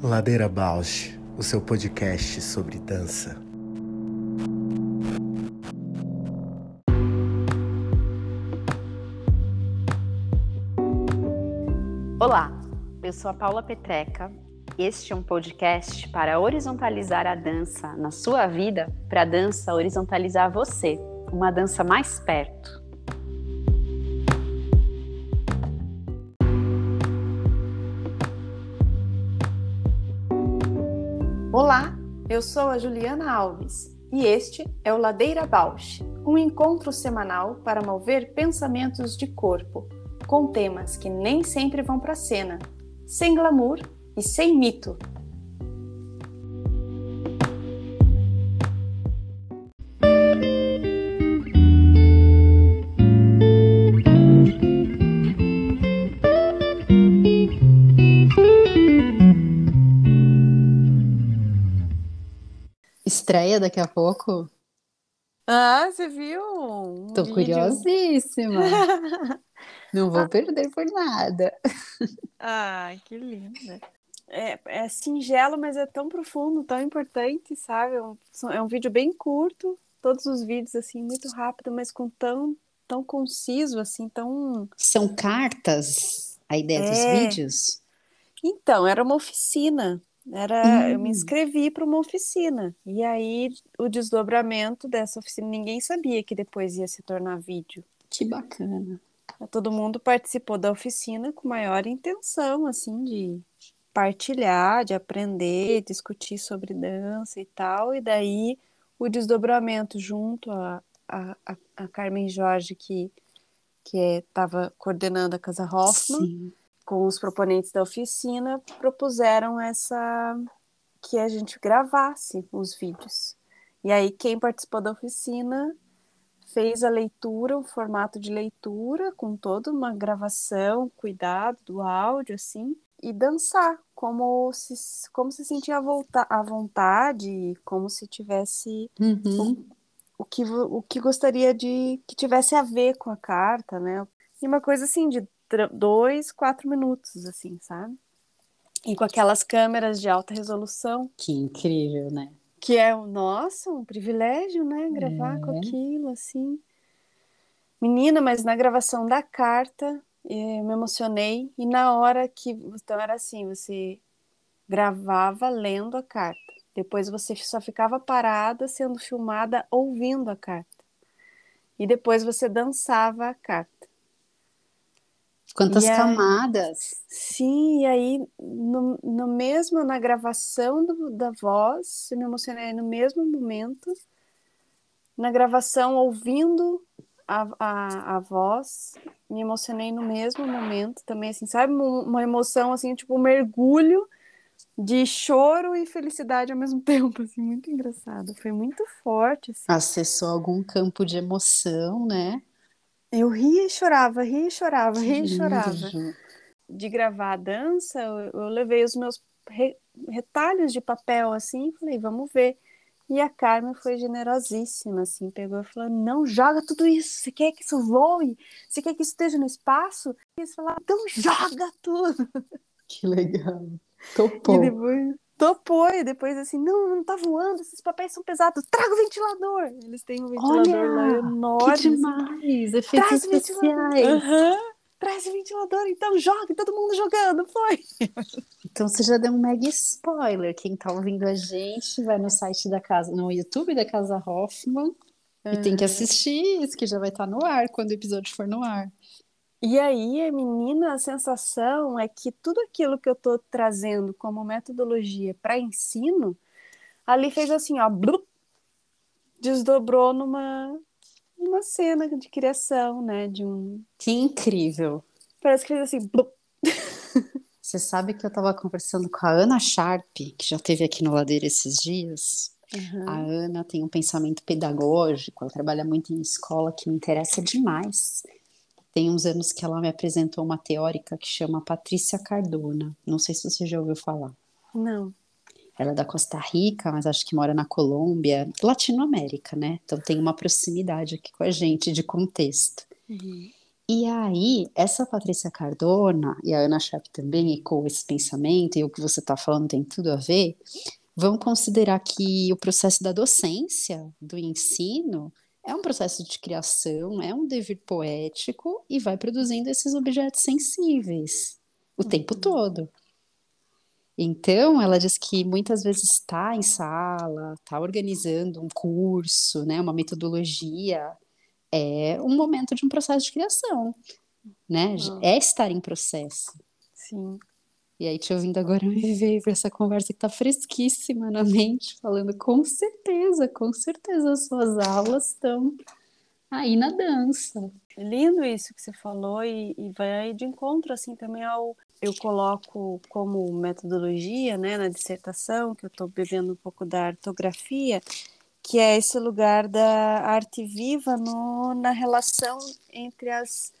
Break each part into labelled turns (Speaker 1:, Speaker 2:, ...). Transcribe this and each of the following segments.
Speaker 1: Ladeira Bausch, o seu podcast sobre dança.
Speaker 2: Olá, eu sou a Paula Petreca. Este é um podcast para horizontalizar a dança na sua vida, para a dança horizontalizar você, uma dança mais perto.
Speaker 3: Eu sou a Juliana Alves e este é o Ladeira Bausch, um encontro semanal para mover pensamentos de corpo, com temas que nem sempre vão para cena, sem glamour e sem mito.
Speaker 4: Estreia daqui a pouco?
Speaker 3: Ah, você viu? Um
Speaker 4: Tô
Speaker 3: vídeo.
Speaker 4: curiosíssima. Não vou perder por nada.
Speaker 3: Ai, que linda. É, é singelo, mas é tão profundo, tão importante, sabe? É um, é um vídeo bem curto, todos os vídeos, assim, muito rápido, mas com tão, tão conciso, assim, tão...
Speaker 4: São cartas a ideia dos
Speaker 3: É.
Speaker 4: vídeos?
Speaker 3: Então, era uma oficina, era, eu me
Speaker 4: Hum.
Speaker 3: inscrevi para uma oficina, e aí o desdobramento dessa oficina, ninguém sabia que depois ia se tornar vídeo.
Speaker 4: Que bacana.
Speaker 3: Todo mundo participou da oficina com maior intenção, assim, de partilhar, de aprender, discutir sobre dança e tal, e daí o desdobramento junto a, a, a, Carmen Jorge, que que estava coordenando a Casa Hoffman,
Speaker 4: Sim.
Speaker 3: Com os proponentes da oficina, propuseram essa que a gente gravasse os vídeos. E aí quem participou da oficina fez a leitura, o formato de leitura, com toda uma gravação, cuidado do áudio, assim, e dançar, como se, como se sentia à vontade, como se tivesse
Speaker 4: Uhum.
Speaker 3: o que, vo- o que gostaria de que tivesse a ver com a carta, né? E uma coisa assim de dois, quatro minutos, assim, sabe? E com aquelas câmeras de alta resolução,
Speaker 4: Que incrível, né?
Speaker 3: que é, nossa, um privilégio, né? Gravar com
Speaker 4: É.
Speaker 3: aquilo, assim. Menina, mas na gravação da carta, eh, eu me emocionei. E na hora que. Então era assim: você gravava lendo a carta. Depois você só ficava parada sendo filmada ouvindo a carta. E depois você dançava a carta.
Speaker 4: Quantas
Speaker 3: E aí-
Speaker 4: camadas.
Speaker 3: Sim, e aí no, no mesmo, na gravação do- da voz, eu me emocionei no mesmo momento. Na gravação, ouvindo a, a, a voz, me emocionei no mesmo momento também, assim, sabe? Uma uma emoção, assim, tipo, um mergulho de choro e felicidade ao mesmo tempo, assim, muito engraçado. Foi muito forte, assim.
Speaker 4: Acessou algum campo de emoção, né?
Speaker 3: Eu ria e chorava, ria e chorava, ria e chorava. De gravar a dança, eu, eu levei os meus re- retalhos de papel assim, e falei, vamos ver. E a Carmen foi generosíssima, assim, pegou e falou: não joga tudo isso, você quer que isso voe? Você quer que isso esteja no espaço? E eles falaram, então joga tudo!
Speaker 4: Que legal.
Speaker 3: E
Speaker 4: Topou.
Speaker 3: depois topou, e depois assim, não, não tá voando, esses papéis são pesados, traga o ventilador! Eles têm um ventilador lá
Speaker 4: Olha,
Speaker 3: enorme.
Speaker 4: Que
Speaker 3: assim,
Speaker 4: demais. Efeitos
Speaker 3: Traz
Speaker 4: especiais.
Speaker 3: Aham, traz o ventilador, então joga, todo mundo jogando, foi!
Speaker 4: Então você já deu um mega spoiler. Quem tá ouvindo a gente vai no site da casa, no YouTube da Casa Hoffman e tem que assistir isso, que já vai estar no ar quando o episódio for no ar.
Speaker 3: E aí, menina, a sensação é que tudo aquilo que eu estou trazendo como metodologia para ensino, ali fez assim, ó, blup, desdobrou numa, numa cena de criação, né? De um.
Speaker 4: Que incrível.
Speaker 3: Parece que fez assim, blup.
Speaker 4: Você sabe que eu estava conversando com a Ana Sharp, que já esteve aqui no Ladeira esses dias. A Ana tem um pensamento pedagógico, ela trabalha muito em escola, que me interessa demais. Tem uns anos que ela me apresentou uma teórica que chama Patrícia Cardona. Não sei se você já ouviu falar.
Speaker 3: Não.
Speaker 4: Ela é da Costa Rica, mas acho que mora na Colômbia, Latinoamérica, né? Então tem uma proximidade aqui com a gente de contexto.
Speaker 3: Uhum.
Speaker 4: E aí, essa Patrícia Cardona e a Ana Sharp também ecoam esse pensamento, e o que você está falando tem tudo a ver, vão considerar que o processo da docência, do ensino, é um processo de criação, é um dever poético e vai produzindo esses objetos sensíveis o uhum. tempo todo. Então, ela diz que muitas vezes está em sala, está organizando um curso, né, uma metodologia, é um momento de um processo de criação, né? Uhum. É estar em processo.
Speaker 3: Sim.
Speaker 4: E aí, te ouvindo agora, me veio para essa conversa que está fresquíssima na mente, falando com certeza, com certeza as suas aulas estão aí na dança.
Speaker 3: Lindo isso que você falou e, e vai de encontro assim também ao eu coloco como metodologia, né, na dissertação que eu estou bebendo um pouco da artografia, que é esse lugar da arte viva no, na relação entre as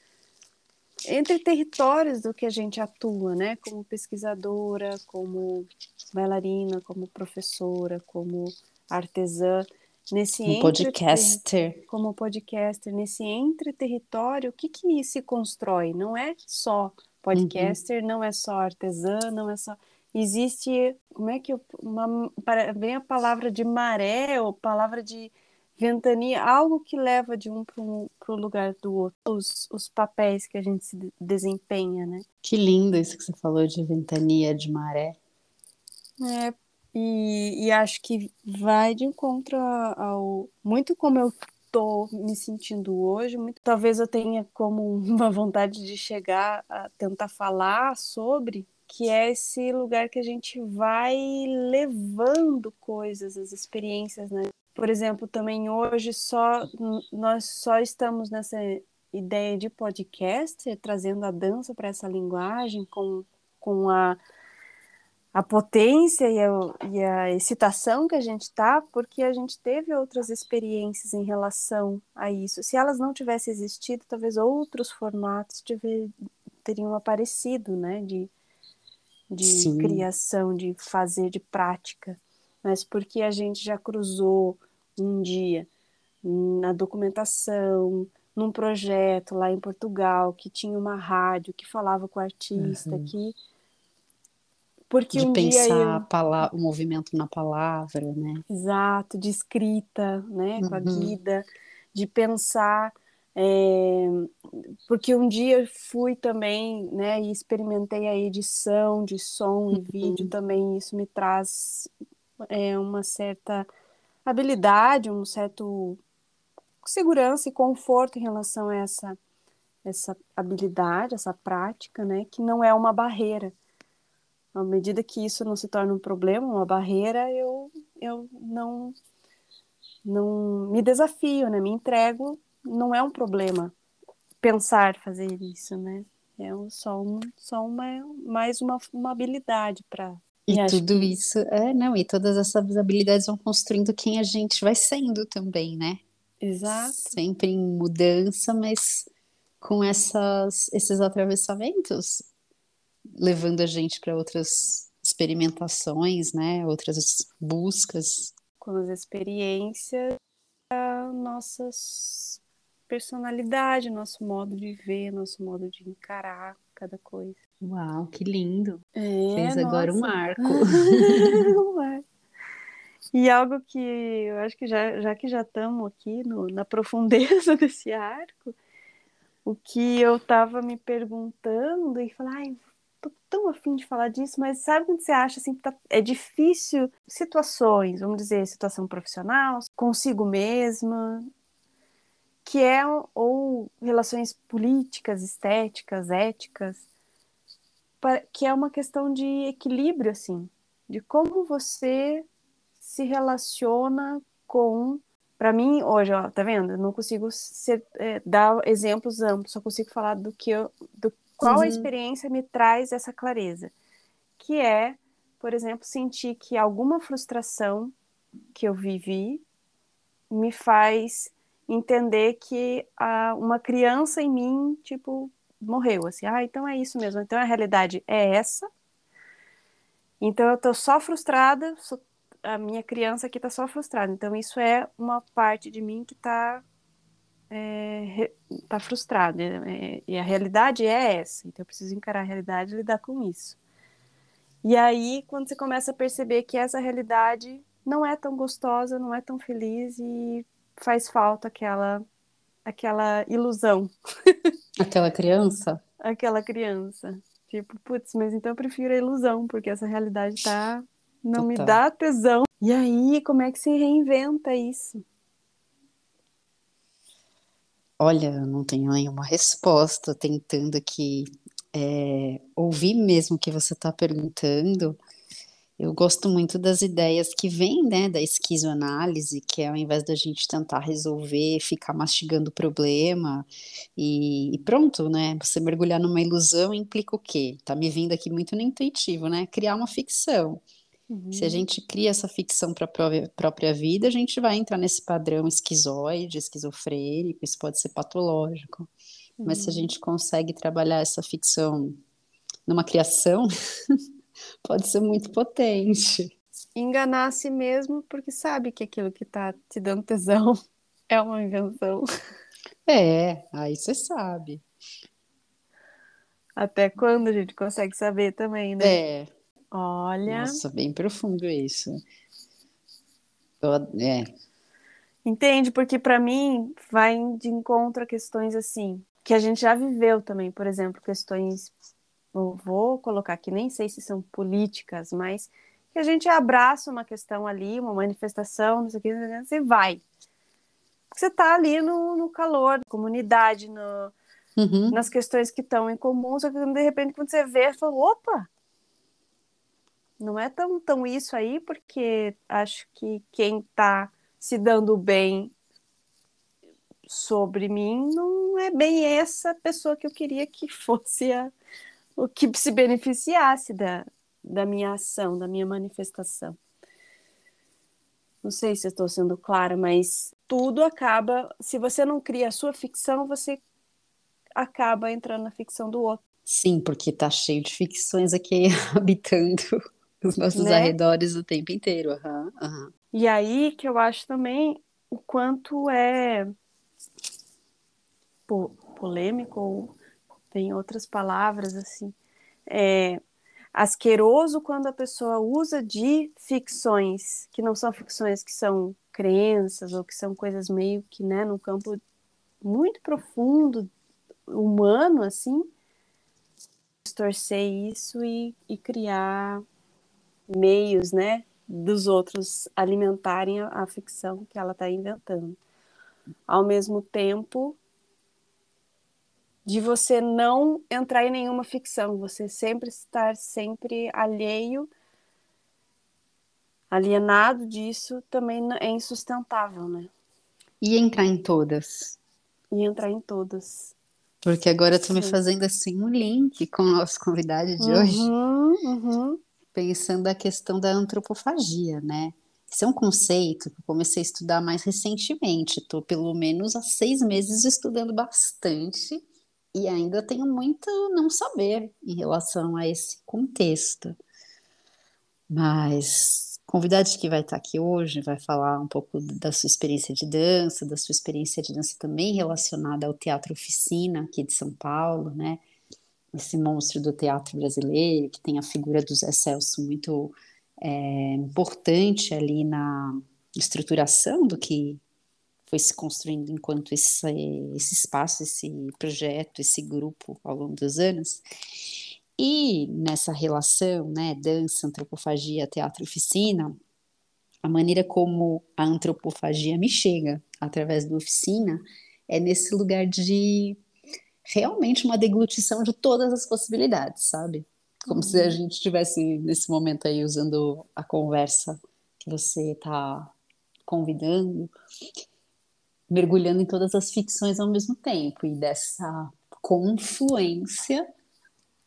Speaker 3: entre territórios do que a gente atua, né? Como pesquisadora, como bailarina, como professora, como artesã, nesse
Speaker 4: como podcaster,
Speaker 3: como podcaster, nesse entre território, o que que se constrói? Não é só podcaster, uhum. não é só artesã, não é só existe como é que eu, uma, vem a palavra de maré ou palavra de ventania, algo que leva de um para o lugar do outro, os, os papéis que a gente se desempenha, né?
Speaker 4: Que lindo isso que você falou de ventania, de maré.
Speaker 3: É, e, e acho que vai de encontro ao muito como eu tô me sentindo hoje, muito talvez eu tenha como uma vontade de chegar a tentar falar sobre que é esse lugar que a gente vai levando coisas, as experiências, né? Por exemplo, também hoje só nós só estamos nessa ideia de podcast, trazendo a dança para essa linguagem com, com a, a potência e a, e a excitação que a gente está, porque a gente teve outras experiências em relação a isso. Se elas não tivessem existido, talvez outros formatos tiver, teriam aparecido, né? De, de Sim. criação, de fazer, de prática. Mas porque a gente já cruzou um dia na documentação, num projeto lá em Portugal, que tinha uma rádio, que falava com o artista, uhum. que
Speaker 4: porque de um pensar eu... o movimento na palavra, né?
Speaker 3: Exato, de escrita, né, com a uhum. guida, de pensar, é... porque um dia eu fui também, né, e experimentei a edição de som e vídeo uhum. também, isso me traz é, uma certa habilidade, um certo segurança e conforto em relação a essa essa habilidade, essa prática, né, que não é uma barreira. À medida que isso não se torna um problema, uma barreira, eu eu não não me desafio, né, me entrego, não é um problema pensar fazer isso, né? É só um, só uma mais uma, uma habilidade para
Speaker 4: e, tudo que... isso, é, não, e todas essas habilidades vão construindo quem a gente vai sendo também, né?
Speaker 3: Exato.
Speaker 4: Sempre em mudança, mas com essas, esses atravessamentos, levando a gente para outras experimentações, né? Outras buscas.
Speaker 3: Com as experiências, a nossa personalidade, nosso modo de ver, nosso modo de encarar cada coisa.
Speaker 4: Uau, que lindo!
Speaker 3: É,
Speaker 4: Fez
Speaker 3: nossa.
Speaker 4: agora um arco.
Speaker 3: e algo que eu acho que já, já que já estamos aqui no, na profundeza desse arco, o que eu estava me perguntando e falar, ai, tô tão afim de falar disso, mas sabe quando você acha assim, tá, é difícil situações, vamos dizer, situação profissional, consigo mesma, que é ou relações políticas, estéticas, éticas, que é uma questão de equilíbrio, assim, de como você se relaciona com. Para mim, hoje, ó, tá vendo? Eu não consigo ser, é, dar exemplos amplos, só consigo falar do que eu, do qual uhum. a experiência me traz essa clareza, que é, por exemplo, sentir que alguma frustração que eu vivi me faz entender que ah, uma criança em mim, tipo, morreu, assim, ah, então é isso mesmo, então a realidade é essa, então eu tô só frustrada, a minha criança aqui tá só frustrada, então isso é uma parte de mim que tá é, tá frustrado é, e a realidade é essa, então eu preciso encarar a realidade e lidar com isso. E aí, quando você começa a perceber que essa realidade não é tão gostosa, não é tão feliz e faz falta aquela aquela ilusão.
Speaker 4: Aquela criança?
Speaker 3: aquela criança. Tipo, putz, mas então eu prefiro a ilusão, porque essa realidade tá não Total. me dá tesão. E aí, como é que se reinventa isso?
Speaker 4: Olha, eu não tenho nenhuma resposta, tentando aqui é, ouvir mesmo o que você está perguntando. Eu gosto muito das ideias que vêm, né, da esquizoanálise, que é ao invés da gente tentar resolver, ficar mastigando o problema e, e, pronto, né? Você mergulhar numa ilusão implica o quê? Tá me vindo aqui muito no intuitivo, né? Criar uma ficção. Uhum. Se a gente cria essa ficção para a própria, própria vida, a gente vai entrar nesse padrão esquizoide, esquizofrênico, isso pode ser patológico. Uhum. Mas se a uhum. gente consegue trabalhar essa ficção numa criação, pode ser muito potente.
Speaker 3: Enganar a si mesmo porque sabe que aquilo que está te dando tesão é uma invenção.
Speaker 4: É, aí você sabe.
Speaker 3: Até quando a gente consegue saber também, né?
Speaker 4: É,
Speaker 3: Olha.
Speaker 4: Nossa, bem profundo isso. Eu, é.
Speaker 3: Entende? Porque para mim vai de encontro a questões assim, que a gente já viveu também, por exemplo, questões, eu vou colocar aqui, nem sei se são políticas, mas que a gente abraça uma questão ali, uma manifestação, não sei o que, você vai. Você está ali no, no calor da comunidade, no, uhum. nas questões que estão em comum, só que de repente quando você vê, você fala, opa, não é tão, tão isso aí, porque acho que quem está se dando bem sobre mim não é bem essa pessoa que eu queria que fosse a, o que se beneficiasse da, da minha ação, da minha manifestação. Não sei se estou sendo clara, mas tudo acaba. Se você não cria a sua ficção, você acaba entrando na ficção do outro.
Speaker 4: Sim, porque tá cheio de ficções aqui habitando os nossos né? arredores o tempo inteiro. Uhum, uhum.
Speaker 3: E aí que eu acho também o quanto é po polêmico, ou tem outras palavras assim, é asqueroso quando a pessoa usa de ficções que não são ficções, que são crenças ou que são coisas meio que, né, num campo muito profundo, humano, assim, distorcer isso e, e criar meios, né, dos outros alimentarem a, a ficção que ela está inventando. Ao mesmo tempo de você não entrar em nenhuma ficção, você sempre estar sempre alheio, alienado disso, também é insustentável, né?
Speaker 4: E entrar em todas.
Speaker 3: E entrar em todas.
Speaker 4: Porque agora eu tô me fazendo assim um link com o nosso convidado de uhum, hoje.
Speaker 3: Uhum
Speaker 4: pensando a questão da antropofagia, né? Esse é um conceito que eu comecei a estudar mais recentemente. Estou pelo menos há seis meses estudando bastante e ainda tenho muito não saber em relação a esse contexto. Mas convidado que vai estar aqui hoje vai falar um pouco da sua experiência de dança, da sua experiência de dança também relacionada ao teatro oficina aqui de São Paulo, né? esse monstro do teatro brasileiro, que tem a figura do Zé Celso muito é, importante ali na estruturação do que foi se construindo enquanto esse, esse espaço, esse projeto, esse grupo ao longo dos anos. E nessa relação, né, dança, antropofagia, teatro, oficina, a maneira como a antropofagia me chega através da oficina é nesse lugar de realmente uma deglutição de todas as possibilidades, sabe? Como uhum. se a uhum. gente estivesse nesse momento aí usando a conversa que você está convidando, mergulhando em todas as ficções ao mesmo tempo e dessa confluência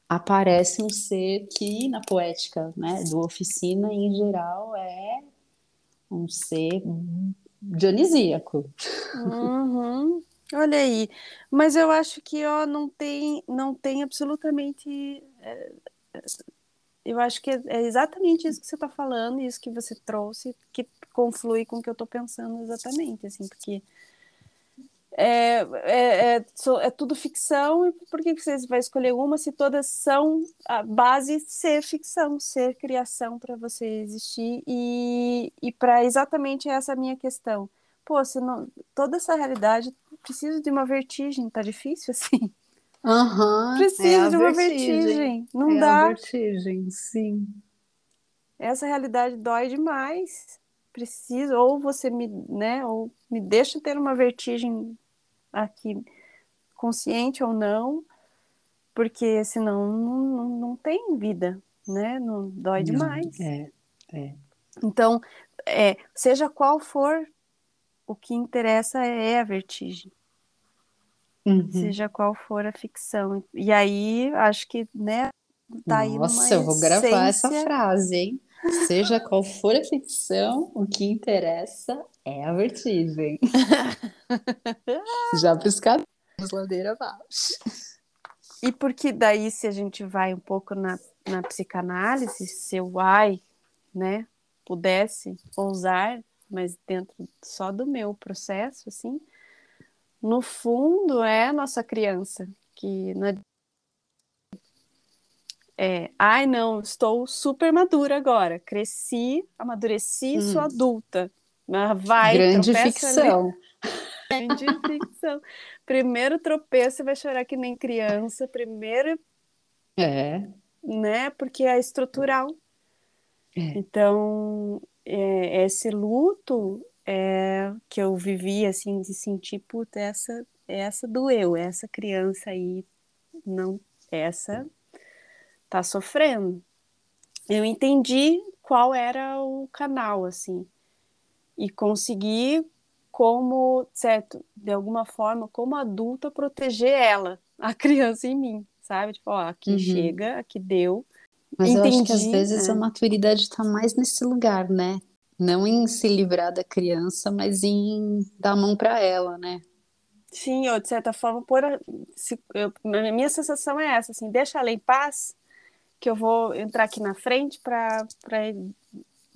Speaker 4: aparece um ser que na poética, né, do oficina em geral é um ser dionisíaco.
Speaker 3: Uhum. Olha aí, mas eu acho que ó, não tem, não tem absolutamente. É, é eu acho que é, é exatamente isso que você está falando, isso que você trouxe, que conflui com o que eu estou pensando exatamente, assim, porque é, é, é, é, tudo ficção, e por que você vai escolher uma se todas são a base ser ficção, ser criação para você existir? E, e para exatamente essa minha questão. Pô, se não, toda essa realidade precisa de uma vertigem, tá difícil assim?
Speaker 4: Uhum,
Speaker 3: precisa de uma vertigem, vertigem. não é dá.
Speaker 4: vertigem, sim.
Speaker 3: Essa realidade dói demais. Precisa, ou você me, né, ou me deixa ter uma vertigem aqui, consciente ou não, porque senão não, não, não tem vida, né? Não dói demais.
Speaker 4: É, é.
Speaker 3: Então, é, seja qual for, o que interessa é a vertigem. Uhum. Seja qual for a ficção. E aí, acho que, né, tá aí
Speaker 4: Nossa, eu vou gravar essência... essa frase, hein? Seja qual for a ficção, o que interessa é a vertigem. Já para os caminhos, ladeira abaixo.
Speaker 3: E porque daí, se a gente vai um pouco na, na psicanálise, se o ai, né, pudesse ousar, mas dentro só do meu processo, assim, no fundo é a nossa criança, que na é, ai não, estou super madura agora, cresci, amadureci, hum. sou adulta. Vai,
Speaker 4: Grande ficção.
Speaker 3: Ali. Grande ficção. Primeiro tropeço, vai chorar que nem criança. Primeiro.
Speaker 4: É.
Speaker 3: Né? Porque é estrutural. É. Então, é, esse luto é, que eu vivi, assim, de sentir, puta, essa, essa doeu, essa criança aí, não, essa tá sofrendo. Eu entendi qual era o canal, assim, e consegui, como, certo, de alguma forma, como adulta, proteger ela, a criança em mim, sabe? Tipo, ó, aqui uhum. chega, aqui deu.
Speaker 4: Mas entendi, eu acho que às vezes é. a maturidade tá mais nesse lugar, né? Não em se livrar da criança, mas em dar a mão para ela, né?
Speaker 3: Sim, ou de certa forma, por a, se, eu, a minha sensação é essa, assim, deixa ela em paz, que eu vou entrar aqui na frente para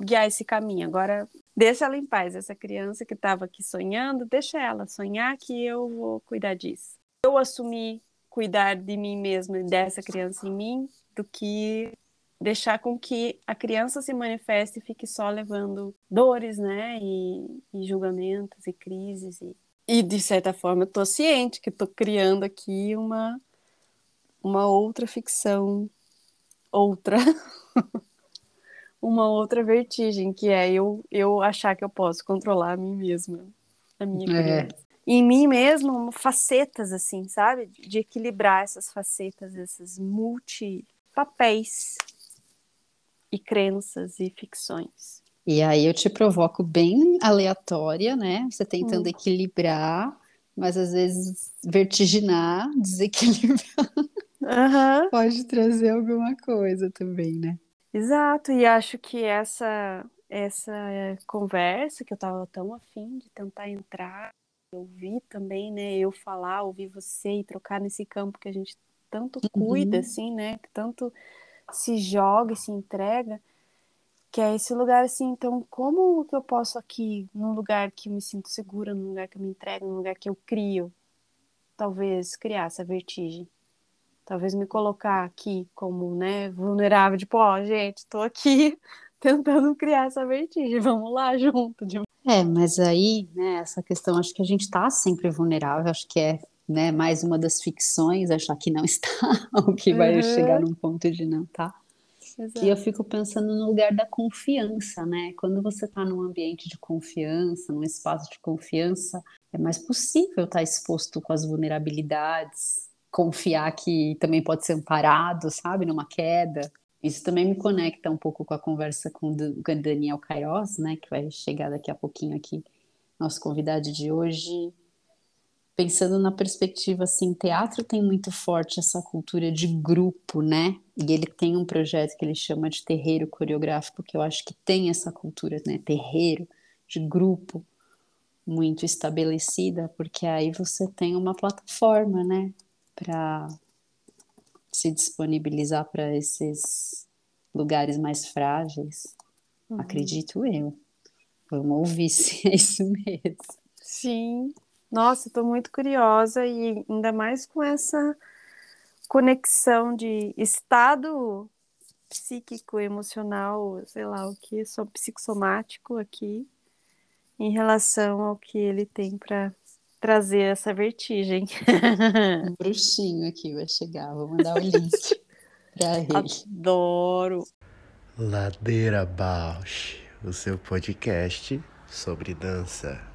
Speaker 3: guiar esse caminho. Agora, deixa ela em paz, essa criança que estava aqui sonhando, deixa ela sonhar que eu vou cuidar disso. Eu assumi cuidar de mim mesma e dessa criança em mim do que deixar com que a criança se manifeste e fique só levando dores, né, e, e julgamentos e crises e, e de certa forma eu tô ciente que estou criando aqui uma uma outra ficção outra uma outra vertigem, que é eu, eu achar que eu posso controlar a mim mesma, a minha é. Em mim mesmo, facetas, assim, sabe? De equilibrar essas facetas, esses multipapéis e crenças e ficções.
Speaker 4: E aí eu te provoco bem aleatória, né? Você tentando hum. equilibrar, mas às vezes vertiginar, desequilibrar.
Speaker 3: Uhum.
Speaker 4: Pode trazer alguma coisa também, né?
Speaker 3: Exato, e acho que essa essa conversa que eu estava tão afim de tentar entrar, ouvir também, né? Eu falar, ouvir você e trocar nesse campo que a gente tanto cuida, uhum. assim, né? Que tanto se joga e se entrega, que é esse lugar assim. Então, como que eu posso aqui, num lugar que eu me sinto segura, num lugar que eu me entrego, num lugar que eu crio, talvez criar essa vertigem? Talvez me colocar aqui como, né, vulnerável, tipo, ó, oh, gente, estou aqui tentando criar essa vertigem, vamos lá junto. De...
Speaker 4: É, mas aí, né, essa questão, acho que a gente está sempre vulnerável, acho que é, né, mais uma das ficções, achar que não está, ou que vai uhum. chegar num ponto de não tá. Exato. Que eu fico pensando no lugar da confiança, né? Quando você está num ambiente de confiança, num espaço de confiança, é mais possível estar tá exposto com as vulnerabilidades, confiar que também pode ser amparado, sabe, numa queda. Isso também me conecta um pouco com a conversa com o Daniel Queiroz, né, que vai chegar daqui a pouquinho aqui, nosso convidado de hoje. Pensando na perspectiva assim, teatro tem muito forte essa cultura de grupo, né? E ele tem um projeto que ele chama de terreiro coreográfico, que eu acho que tem essa cultura, né? Terreiro, de grupo, muito estabelecida, porque aí você tem uma plataforma, né? Para se disponibilizar para esses lugares mais frágeis? Uhum. Acredito eu. Vamos ouvir se é isso mesmo.
Speaker 3: Sim, Nossa, estou muito curiosa e ainda mais com essa conexão de estado psíquico, emocional, sei lá o que, só psicossomático aqui, em relação ao que ele tem para trazer essa vertigem.
Speaker 4: Um bruxinho aqui vai chegar, vou mandar o link para ele.
Speaker 3: Adoro.
Speaker 1: Ladeira Bausch, o seu podcast sobre dança.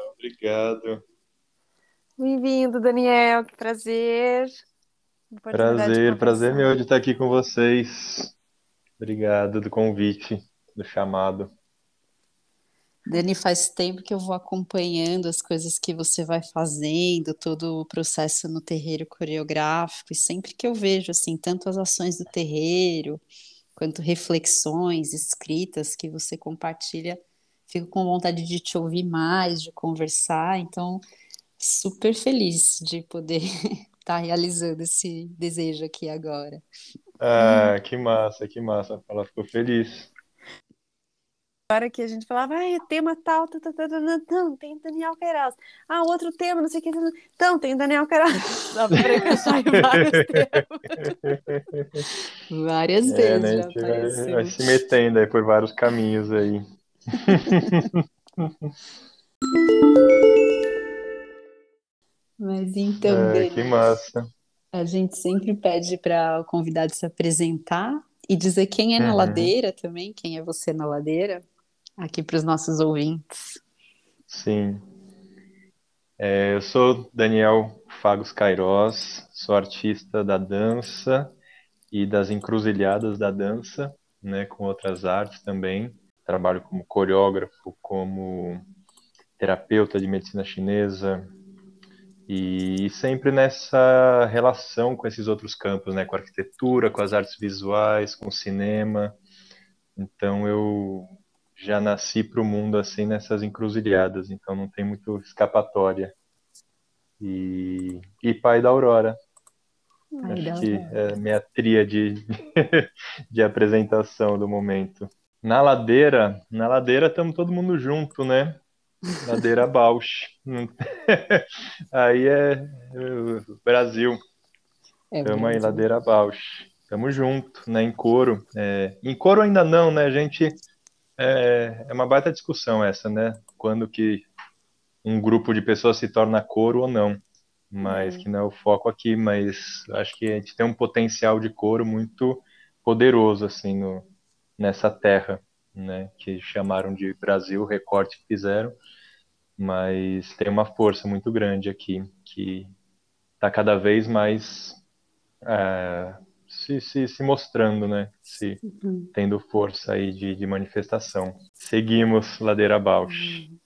Speaker 5: obrigado.
Speaker 3: Bem-vindo, Daniel, que prazer.
Speaker 5: Prazer, prazer meu de estar aqui com vocês. Obrigado do convite, do chamado.
Speaker 4: Dani, faz tempo que eu vou acompanhando as coisas que você vai fazendo, todo o processo no terreiro coreográfico, e sempre que eu vejo, assim, tanto as ações do terreiro, quanto reflexões escritas que você compartilha, fico com vontade de te ouvir mais, de conversar, então super feliz de poder estar tá realizando esse desejo aqui agora.
Speaker 5: Ah, que massa, que massa. Ela ficou feliz.
Speaker 3: Agora que a gente falava, ah, tema tal, tal, tal, tal, não, tem Daniel Queiroz. Ah, outro tema, não sei o que. Então, tem Daniel Queiroz. Pra pensar em vários
Speaker 4: temas. Várias é, vezes né, já
Speaker 5: vai, vai se metendo aí por vários caminhos aí.
Speaker 4: Mas então,
Speaker 5: é, que massa.
Speaker 4: A gente sempre pede para o convidado se apresentar e dizer quem é na uhum. ladeira também, quem é você na ladeira, aqui para os nossos ouvintes.
Speaker 5: Sim. É, eu sou Daniel Fagos Cairós, sou artista da dança e das encruzilhadas da dança, né, com outras artes também trabalho como coreógrafo, como terapeuta de medicina chinesa e sempre nessa relação com esses outros campos, né, com a arquitetura, com as artes visuais, com o cinema. Então eu já nasci para o mundo assim nessas encruzilhadas, então não tem muito escapatória. E, e pai da Aurora. Pai Acho da que é minha tria de, de apresentação do momento. Na ladeira, na ladeira estamos todo mundo junto, né? Ladeira Bausch. aí é, é Brasil. Estamos é aí, Ladeira Bausch. Estamos junto, né? Em coro. É, em coro ainda não, né? A gente. É, é uma baita discussão essa, né? Quando que um grupo de pessoas se torna coro ou não. Mas uhum. que não é o foco aqui, mas acho que a gente tem um potencial de coro muito poderoso, assim, no, nessa terra, né, que chamaram de Brasil, recorte que fizeram, mas tem uma força muito grande aqui, que está cada vez mais é, se, se, se, mostrando, né, se uhum. tendo força aí de, de manifestação. Seguimos ladeira abaixo. Uhum.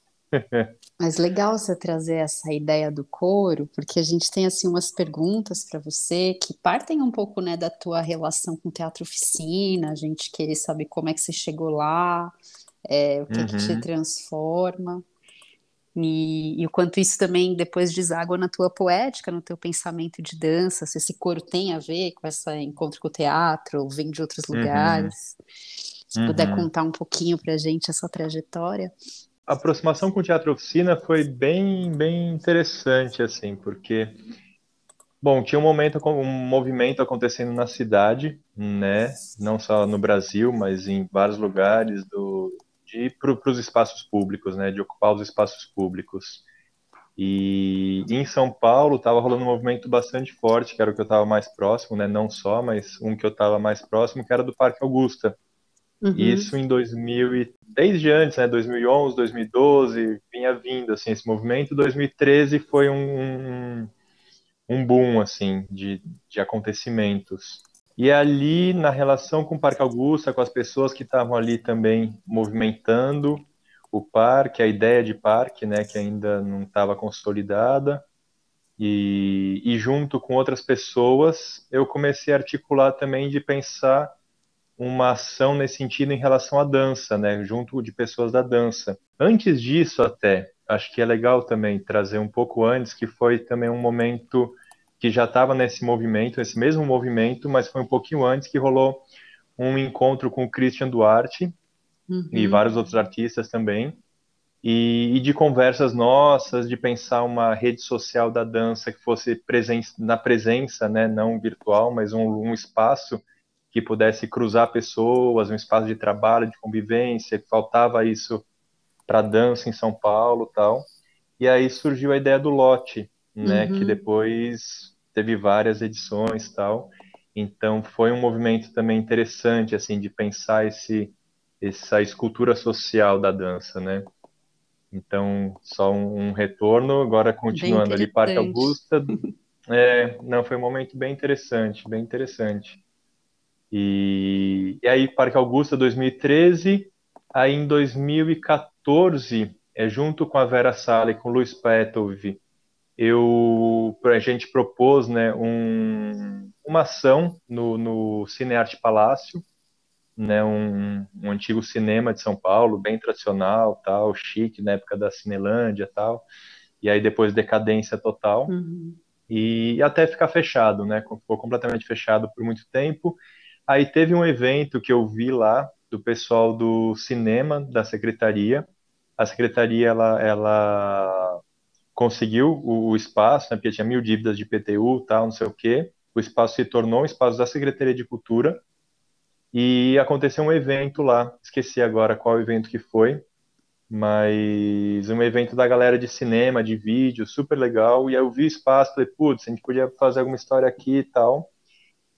Speaker 4: Mas legal você trazer essa ideia do coro, porque a gente tem assim umas perguntas para você que partem um pouco, né, da tua relação com o teatro oficina, a gente querer saber como é que você chegou lá, é, o que, uhum. que te uhum. transforma. E, e, o quanto isso também depois deságua na tua poética, no teu pensamento de dança, se esse coro tem a ver com esse encontro com o teatro, ou vem de outros uhum. lugares. Uhum. Se puder uhum. contar um pouquinho pra gente essa trajetória
Speaker 5: a aproximação com o teatro oficina foi bem, bem interessante, assim, porque, bom, tinha um momento, um movimento acontecendo na cidade, né, não só no Brasil, mas em vários lugares, do, de para os espaços públicos, né, de ocupar os espaços públicos. E em São Paulo estava rolando um movimento bastante forte, que era o que eu estava mais próximo, né, não só, mas um que eu estava mais próximo, que era do Parque Augusta, Uhum. Isso em 2000 e desde antes, né, 2011, 2012, vinha vindo assim esse movimento. 2013 foi um, um boom assim de, de acontecimentos. E ali na relação com o Parque Augusta, com as pessoas que estavam ali também movimentando o parque, a ideia de parque, né, que ainda não estava consolidada, e, e junto com outras pessoas, eu comecei a articular também de pensar uma ação nesse sentido em relação à dança, né, junto de pessoas da dança. Antes disso, até, acho que é legal também trazer um pouco antes, que foi também um momento que já estava nesse movimento, esse mesmo movimento, mas foi um pouquinho antes que rolou um encontro com o Christian Duarte uhum. e vários outros artistas também, e, e, de conversas nossas, de pensar uma rede social da dança que fosse presen na presença, né, não virtual, mas um, um espaço que pudesse cruzar pessoas, um espaço de trabalho, de convivência, faltava isso para dança em São Paulo, tal. E aí surgiu a ideia do lote, né, uhum. que depois teve várias edições, tal. Então foi um movimento também interessante assim de pensar esse essa escultura social da dança, né? Então, só um, um retorno, agora continuando ali, Parque Augusta. É, não, foi um momento bem interessante, bem interessante. E, e aí, Parque Augusta 2013, aí em 2014, é, junto com a Vera Sala e com o Luiz Petov, eu, a gente propôs né, um, uma ação no, no Cinearte Palácio, né, um, um, antigo cinema de São Paulo, bem tradicional, tal, chique, na época da Cinelândia tal, e aí depois decadência total, uhum. e até ficar fechado, né, ficou completamente fechado por muito tempo, Aí teve um evento que eu vi lá do pessoal do cinema da secretaria. A secretaria ela, ela conseguiu o, o espaço, né, porque tinha mil dívidas de PTU, tal, não sei o quê. O espaço se tornou um espaço da Secretaria de Cultura e aconteceu um evento lá. Esqueci agora qual evento que foi, mas um evento da galera de cinema, de vídeo, super legal. E aí eu vi o espaço, falei, putz, a gente podia fazer alguma história aqui e tal.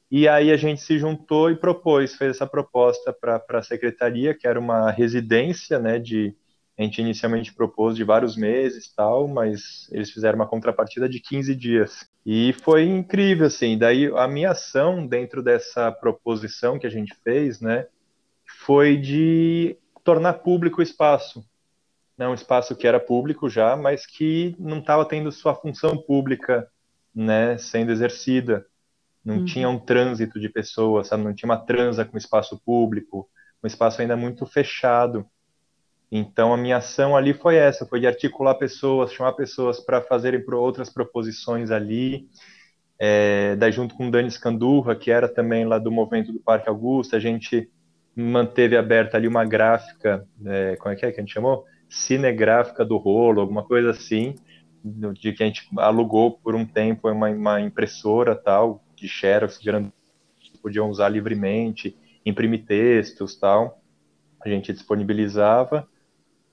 Speaker 5: E aí a gente se juntou e propôs, fez essa proposta para a secretaria, que era uma residência, né, de a gente inicialmente propôs de vários meses, tal, mas eles fizeram uma contrapartida de 15 dias. E foi incrível assim. Daí a minha ação dentro dessa proposição que a gente fez, né, foi de tornar público o espaço. Né, um espaço que era público já, mas que não estava tendo sua função pública, né, sendo exercida não uhum. tinha um trânsito de pessoas, sabe? Não tinha uma transa com espaço público, um espaço ainda muito fechado. Então a minha ação ali foi essa, foi de articular pessoas, chamar pessoas para fazerem outras proposições ali. É, daí junto com o Dani Scandurra, que era também lá do movimento do Parque Augusta, a gente manteve aberta ali uma gráfica, é, como é que é que a gente chamou? Cinegráfica do rolo, alguma coisa assim, de que a gente alugou por um tempo uma, uma impressora tal, de xerox grande podiam usar livremente, imprimir textos tal. A gente disponibilizava.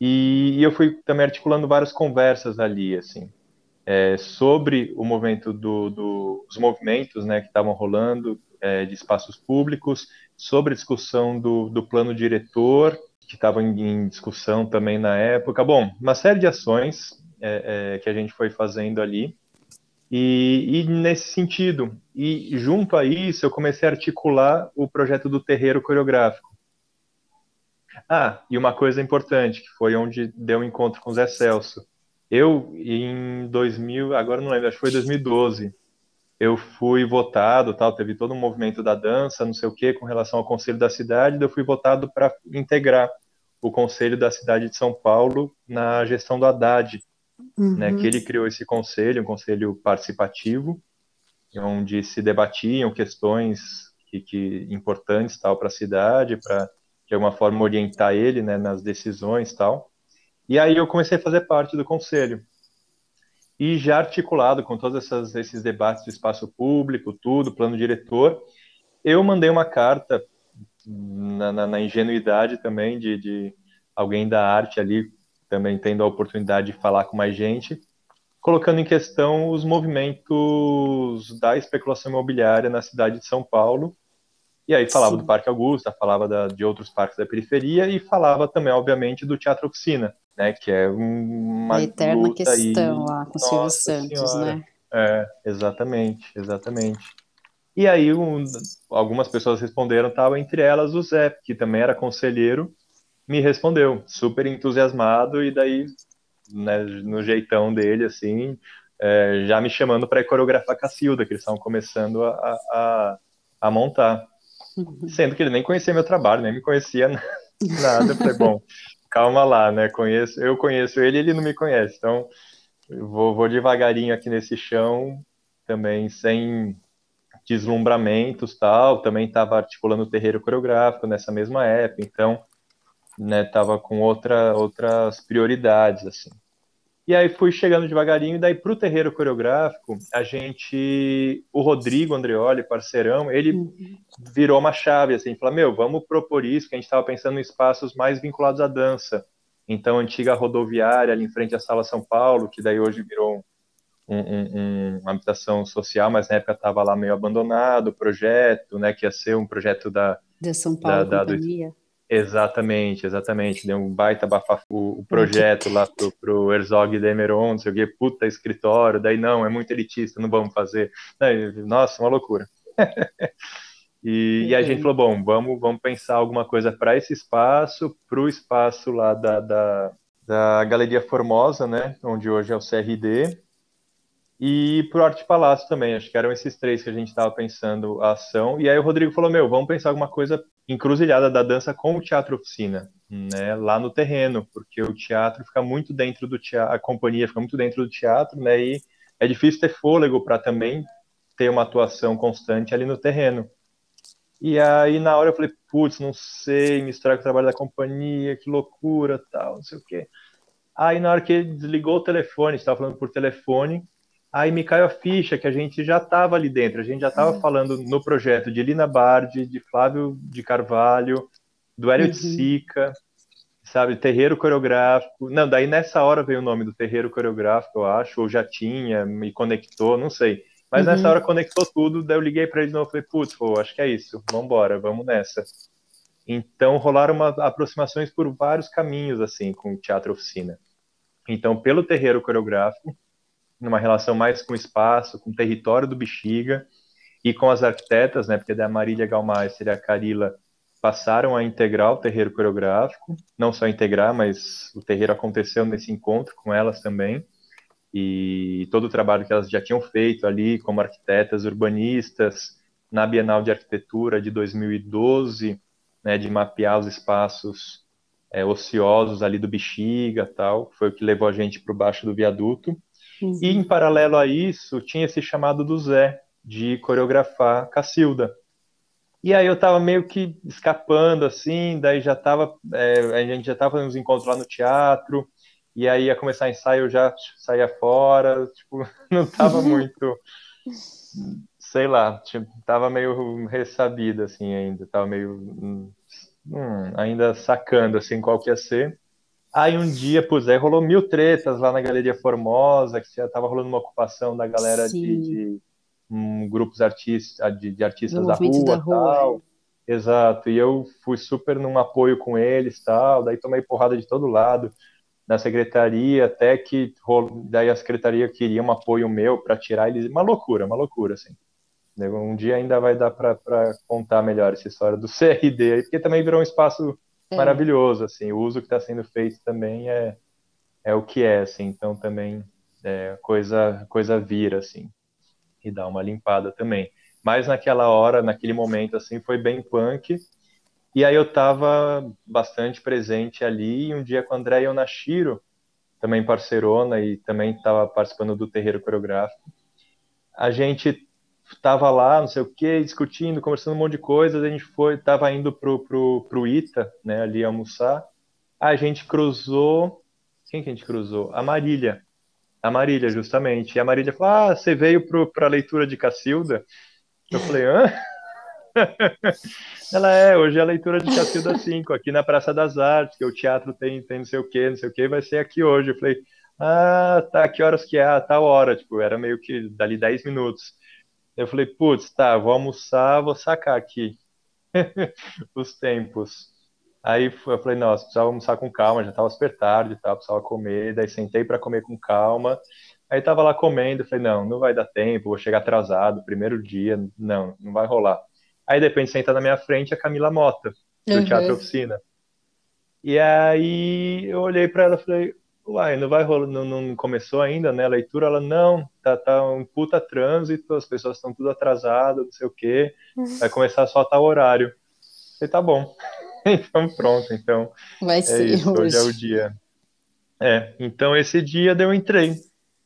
Speaker 5: E, e eu fui também articulando várias conversas ali, assim, é, sobre o movimento do, do, os movimentos né, que estavam rolando é, de espaços públicos, sobre a discussão do, do plano diretor, que estava em, em, discussão também na época. Bom, uma série de ações é, é que a gente foi fazendo ali. E, e, nesse sentido, e junto a isso, eu comecei a articular o projeto do terreiro coreográfico. Ah, e uma coisa importante, que foi onde deu um encontro com o Zé Celso. Eu, em 2000, agora não lembro, acho que foi 2012, eu fui votado, tal, teve todo um movimento da dança, não sei o que, com relação ao Conselho da Cidade, eu fui votado para integrar o Conselho da Cidade de São Paulo na gestão do Haddad, uhum. né, que ele criou esse conselho, um conselho participativo, onde se debatiam questões que, que importantes tal para a cidade, para de alguma forma orientar ele né, nas decisões tal. E aí eu comecei a fazer parte do conselho. E já articulado com todos essas, esses debates do espaço público, tudo, plano diretor, eu mandei uma carta na, na, na ingenuidade também de, de alguém da arte ali também tendo a oportunidade de falar com mais gente, colocando em questão os movimentos da especulação imobiliária na cidade de São Paulo E aí falava
Speaker 4: Sim.
Speaker 5: do Parque Augusta, falava da, de outros parques da periferia e falava também, obviamente, do Teatro Oficina, né? Que é uma
Speaker 4: eterna questão
Speaker 5: aí.
Speaker 4: lá com o Silvio Santos,
Speaker 5: Senhora.
Speaker 4: né?
Speaker 5: É, exatamente, exatamente. E aí um- algumas pessoas responderam, tal, entre elas o Zé, que também era conselheiro, me respondeu, super entusiasmado, e daí, né, no jeitão dele, assim, é, já me chamando para coreografar Cacilda, que eles estavam começando a, a, a- montar. Sendo que ele nem conhecia meu trabalho, nem me conhecia nada. Eu falei, bom, calma lá, né? Conheço, eu conheço ele, ele não me conhece. Então, vou, vou devagarinho aqui nesse chão, também sem deslumbramentos, tal. Também estava articulando o terreiro coreográfico nessa mesma época, então, né, tava com outra, outras prioridades, assim. E aí fui chegando devagarinho, e daí pro terreiro coreográfico, a gente, o Rodrigo Andreoli, parceirão, ele virou uma chave, assim, falou, meu, vamos propor isso, que a gente estava pensando em espaços mais vinculados à dança. Então, a antiga rodoviária, ali em frente à Sala São Paulo, que daí hoje virou um, um- um- uma habitação social, mas na época estava lá meio abandonado o projeto, né, que ia ser um projeto da...
Speaker 4: De São Paulo
Speaker 5: da- do-
Speaker 4: Companhia.
Speaker 5: Exatamente, exatamente, deu um baita bafafu o projeto lá pro, pro Herzog de Emeron, não sei o quê, puta escritório, daí não, é muito elitista, não vamos fazer. Daí, nossa, uma loucura. E, e a gente falou, bom, vamos, vamos pensar alguma coisa para esse espaço, para o espaço lá da, da, da Galeria Formosa, né, onde hoje é o CRD, e para o Arte Palácio também, acho que eram esses três que a gente estava pensando a ação. E aí o Rodrigo falou, meu, vamos pensar alguma coisa encruzilhada da dança com o teatro oficina, né, lá no terreno, porque o teatro fica muito dentro do teatro, a companhia fica muito dentro do teatro, né, e é difícil ter fôlego para também ter uma atuação constante ali no terreno. E aí na hora eu falei, putz, não sei, misturar com o trabalho da companhia, que loucura, tal, não sei o quê. Aí na hora que ele desligou o telefone, estava falando por telefone, aí me caiu a ficha que a gente já estava ali dentro, a gente já estava falando no projeto de Lina Bardi, de Flávio de Carvalho, do Hélio de Sica, sabe, terreiro coreográfico. Não, daí nessa hora veio o nome do terreiro coreográfico, eu acho, ou já tinha, me conectou, não sei. Mas nessa hora conectou tudo, daí eu liguei para ele de novo, falei, putz, pô, acho que é isso, vamos embora, vamos nessa. Então rolaram uma, aproximações por vários caminhos, assim, com o teatro oficina. Então, pelo terreiro coreográfico, numa relação mais com o espaço, com o território do Bexiga e com as arquitetas, né, porque da Marília Galmeister e a Carila passaram a integrar o terreiro coreográfico, não só integrar, mas o terreiro aconteceu nesse encontro com elas também, e todo o trabalho que elas já tinham feito ali como arquitetas urbanistas na Bienal de Arquitetura de 2012, né, de mapear os espaços é, ociosos ali do Bexiga tal, foi o que levou a gente para o baixo do viaduto.
Speaker 4: Uhum.
Speaker 5: E em paralelo a isso, tinha esse chamado do Zé de coreografar Cacilda. E aí eu tava meio que escapando assim, daí já tava, é, a gente já tava fazendo uns encontros lá no teatro, e aí ia começar ensaio, eu já saía fora, tipo, não tava muito, sei lá, tipo, tava meio ressabido assim ainda, tava meio hum, ainda sacando assim qual que ia ser. Aí um dia, pô, aí rolou mil tretas lá na Galeria Formosa, que já tava rolando uma ocupação da galera de,
Speaker 4: Sim.
Speaker 5: de, um, grupos artista, de, de artistas da rua,
Speaker 4: da rua,
Speaker 5: tal. Exato, e eu fui super num apoio com eles, tal, daí tomei porrada de todo lado, na secretaria, até que daí a secretaria queria um apoio meu para tirar eles, uma loucura, uma loucura, assim. Um dia ainda vai dar para contar melhor essa história do CRD aí, porque também virou um espaço
Speaker 4: É.
Speaker 5: maravilhoso, assim, o uso que está sendo feito também é, é o que é, assim, então também é, coisa, coisa vira, assim, e dá uma limpada também. Mas naquela hora, naquele momento, assim, foi bem punk, e aí eu estava bastante presente ali, e um dia com a Andréia Onashiro, também parceirona, e também estava participando do terreiro coreográfico, a gente tava lá, não sei o que, discutindo, conversando um monte de coisas, a gente foi, tava indo pro, pro, pro Ita, né, ali almoçar, a gente cruzou, quem que a gente cruzou? A Marília, a Marília, justamente, e a Marília falou, ah, você veio pro, pra leitura de Cacilda? Eu falei, hã? Ela é, hoje é a leitura de Cacilda 5, aqui na Praça das Artes, que o teatro tem, tem não sei o que, não sei o que, vai ser aqui hoje. Eu falei, ah, tá, que horas que é? Ah, tal hora, tipo, era meio que dali 10 minutos. Eu falei, putz, tá, vou almoçar, vou sacar aqui. os tempos. Aí eu falei, nossa, precisava almoçar com calma, já estava super tarde, tá, precisava comer, daí sentei para comer com calma. Aí tava lá comendo, falei, não, não vai dar tempo, vou chegar atrasado, primeiro dia, não, não vai rolar. Aí de repente senta na minha frente a Camila Mota, do uhum. Teatro Oficina. E aí eu olhei para ela e falei, uai, não vai rolar, não, não, começou ainda, né, a leitura? Ela, não, tá, tá um puta trânsito, as pessoas estão tudo atrasadas, não sei o quê, vai começar só a tal horário. Falei, tá bom. então pronto, então
Speaker 4: vai é ser
Speaker 5: isso, hoje. hoje é o dia. É, então esse dia eu entrei.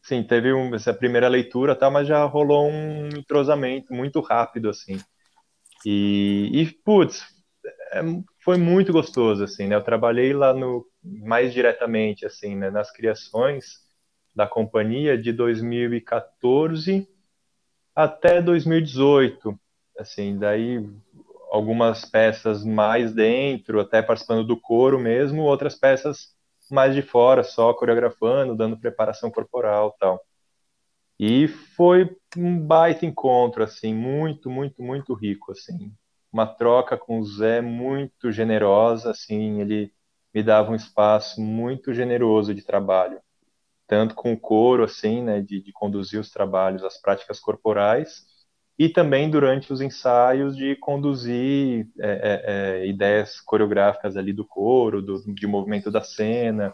Speaker 5: Sim, teve um, essa primeira leitura, tá, mas já rolou um entrosamento muito rápido, assim. E, e putz, é, foi muito gostoso, assim, né? Eu trabalhei lá no mais diretamente, assim, né, nas criações da companhia de 2014 até 2018, assim, daí algumas peças mais dentro, até participando do coro mesmo, outras peças mais de fora, só coreografando, dando preparação corporal, tal. E foi um baita encontro, assim, muito, muito, muito rico, assim. Uma troca com o Zé muito generosa, assim, ele me dava um espaço muito generoso de trabalho, tanto com o coro, assim, né, de, de conduzir os trabalhos, as práticas corporais, e também durante os ensaios de conduzir é, é, é, ideias coreográficas ali do coro, do, de movimento da cena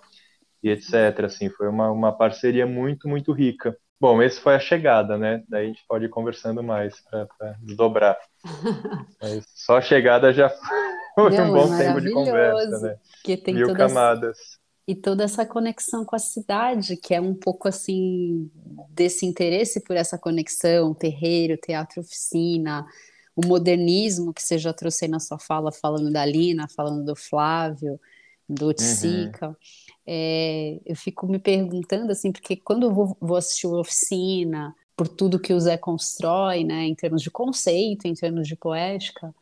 Speaker 5: e etc. Assim, foi uma, uma parceria muito, muito rica. Bom, esse foi a chegada, né? Daí a gente pode ir conversando mais para desdobrar. Mas só a chegada já foi Não, um bom tempo de conversa, né?
Speaker 4: Que tem Mil camadas. E toda essa conexão com a cidade, que é um pouco assim desse interesse por essa conexão, terreiro, teatro oficina, o modernismo que você já trouxe na sua fala, falando da Lina, falando do Flávio, do Tsica. Uhum. É, eu fico me perguntando assim, porque quando eu vou, vou assistir uma oficina, por tudo que o Zé constrói, né, em termos de conceito, em termos de poética,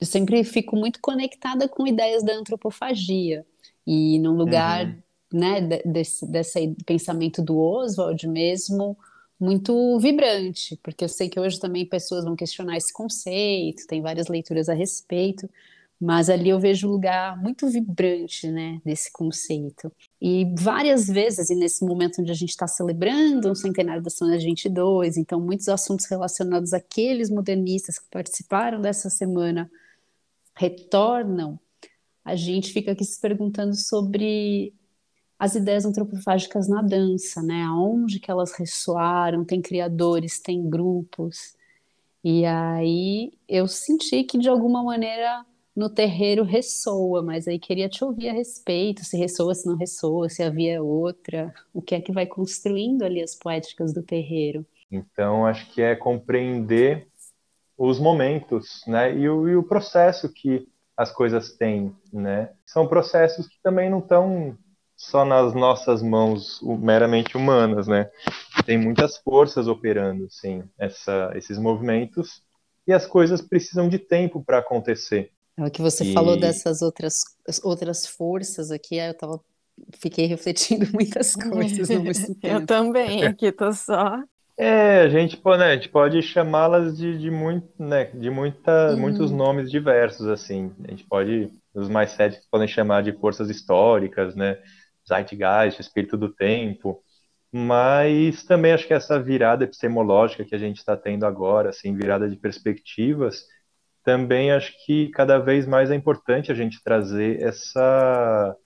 Speaker 4: eu sempre fico muito conectada com ideias da antropofagia. E num lugar, uhum. né, desse, desse pensamento do Oswald mesmo, muito vibrante, porque eu sei que hoje também pessoas vão questionar esse conceito, tem várias leituras a respeito, mas ali eu vejo um lugar muito vibrante, né, desse conceito. E várias vezes, e nesse momento onde a gente está celebrando um centenário da Semana 22, então muitos assuntos relacionados àqueles modernistas que participaram dessa semana retornam a gente fica aqui se perguntando sobre as ideias antropofágicas na dança, né? Aonde que elas ressoaram? Tem criadores, tem grupos. E aí eu senti que de alguma maneira no terreiro ressoa, mas aí queria te ouvir a respeito, se ressoa, se não ressoa, se havia outra, o que é que vai construindo ali as poéticas do terreiro.
Speaker 5: Então, acho que é compreender os momentos, né, e o, e o processo que as coisas têm, né? São processos que também não estão só nas nossas mãos meramente humanas, né? Tem muitas forças operando, sim, essa, esses movimentos e as coisas precisam de tempo para acontecer.
Speaker 4: É o que você e... falou dessas outras outras forças aqui, eu tava fiquei refletindo muitas coisas.
Speaker 3: Eu também, aqui tô só
Speaker 5: é, a gente, pode, né, a gente pode chamá-las de, de, muito, né, de muita, uhum. muitos nomes diversos, assim. A gente pode, os mais sérios podem chamar de forças históricas, né, Zeitgeist, espírito do tempo, mas também acho que essa virada epistemológica que a gente está tendo agora, assim, virada de perspectivas, também acho que cada vez mais é importante a gente trazer essa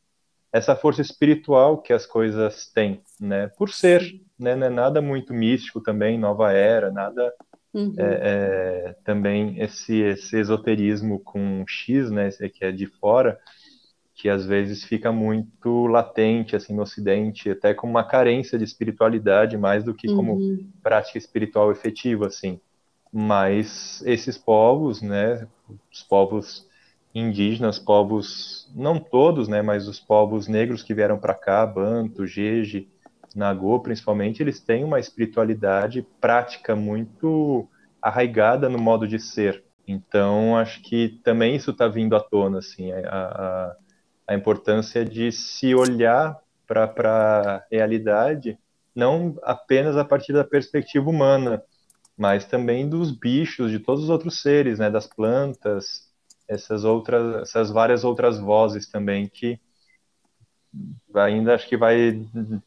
Speaker 5: essa força espiritual que as coisas têm, né? Por ser, né? Não é nada muito místico também, nova era, nada uhum. é, é, também esse, esse esoterismo com X, né? Esse que é de fora, que às vezes fica muito latente assim no Ocidente, até com uma carência de espiritualidade mais do que uhum. como prática espiritual efetiva, assim. Mas esses povos, né? Os povos indígenas, povos, não todos, né, mas os povos negros que vieram para cá, Banto, Jeje, Nagô, principalmente, eles têm uma espiritualidade prática muito arraigada no modo de ser. Então, acho que também isso está vindo à tona, assim, a, a, a importância de se olhar para a realidade não apenas a partir da perspectiva humana, mas também dos bichos, de todos os outros seres, né, das plantas, essas outras, essas várias outras vozes também que ainda acho que vai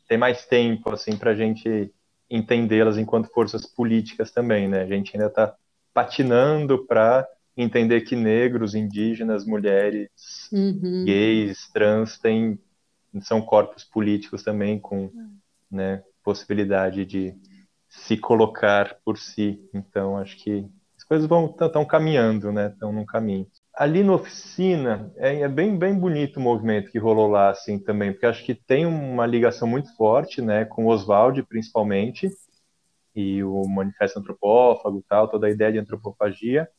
Speaker 5: ter mais tempo assim para a gente entendê-las enquanto forças políticas também, né? A gente ainda está patinando para entender que negros, indígenas, mulheres, uhum. gays, trans têm são corpos políticos também com né, possibilidade de se colocar por si. Então acho que as coisas vão estão caminhando, né? Estão num caminho. Ali na oficina é, é, bem bem bonito o movimento que rolou lá assim também, porque acho que tem uma ligação muito forte, né, com Oswald principalmente e o manifesto antropófago, tal, toda a ideia de antropofagia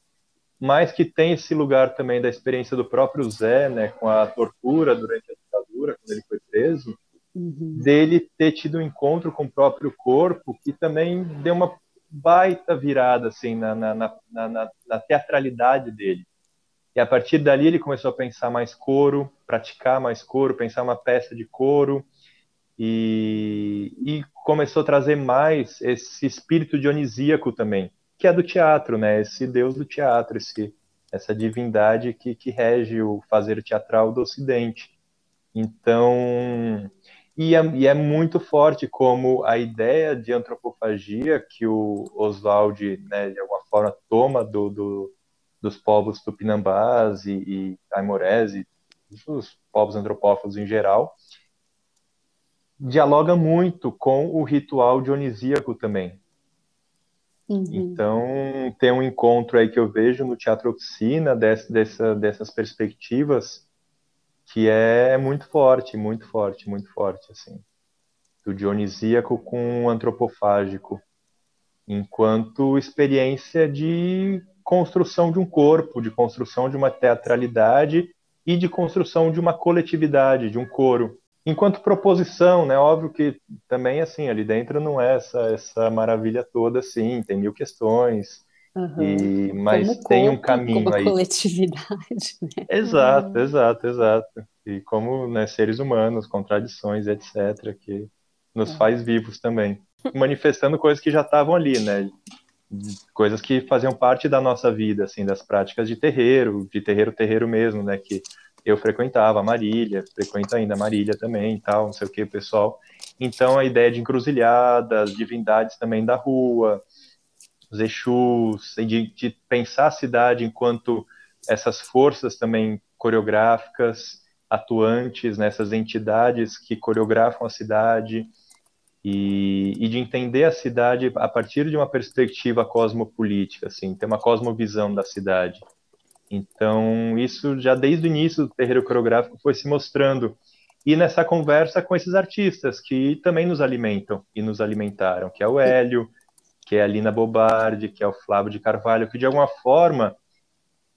Speaker 5: mas que tem esse lugar também da experiência do próprio Zé, né, com a tortura durante a ditadura, quando ele foi preso, uhum. dele ter tido um encontro com o próprio corpo, que também deu uma baita virada assim na, na, na, na, na teatralidade dele. E a partir dali ele começou a pensar mais coro, praticar mais coro, pensar uma peça de coro, e, e começou a trazer mais esse espírito dionisíaco também que é do teatro, né? Esse deus do teatro, esse, essa divindade que, que rege o fazer teatral do Ocidente. Então, e é, e é, muito forte como a ideia de antropofagia que o Oswald, né, de alguma forma, toma do, do dos povos tupinambás e, e aimorés e dos povos antropófagos em geral, dialoga muito com o ritual dionisíaco também. Uhum. Então, tem um encontro aí que eu vejo no Teatro Oficina dessa, dessa, dessas perspectivas que é muito forte, muito forte, muito forte, assim. Do dionisíaco com o antropofágico, enquanto experiência de construção de um corpo, de construção de uma teatralidade e de construção de uma coletividade, de um coro enquanto proposição, né? Óbvio que também assim ali dentro não é essa essa maravilha toda, assim, tem mil questões. Uhum. E, mas como tem corpo, um caminho
Speaker 4: como
Speaker 5: aí.
Speaker 4: coletividade, né?
Speaker 5: Exato, exato, exato. E como né, seres humanos, contradições, etc., que nos uhum. faz vivos também. Manifestando coisas que já estavam ali, né? Coisas que faziam parte da nossa vida, assim, das práticas de terreiro, de terreiro, terreiro mesmo, né? Que eu frequentava Marília, frequento ainda Marília também, tal, não sei o que, pessoal. Então a ideia de encruzilhadas, divindades também da rua, os Exus, de, de pensar a cidade enquanto essas forças também coreográficas, atuantes, nessas né, entidades que coreografam a cidade, e, e, de entender a cidade a partir de uma perspectiva cosmopolítica, assim, ter uma cosmovisão da cidade. Então, isso já desde o início do terreiro coreográfico foi se mostrando. E nessa conversa com esses artistas que também nos alimentam e nos alimentaram, que é o Hélio, que é a Lina Bobardi, que é o Flávio de Carvalho, que de alguma forma,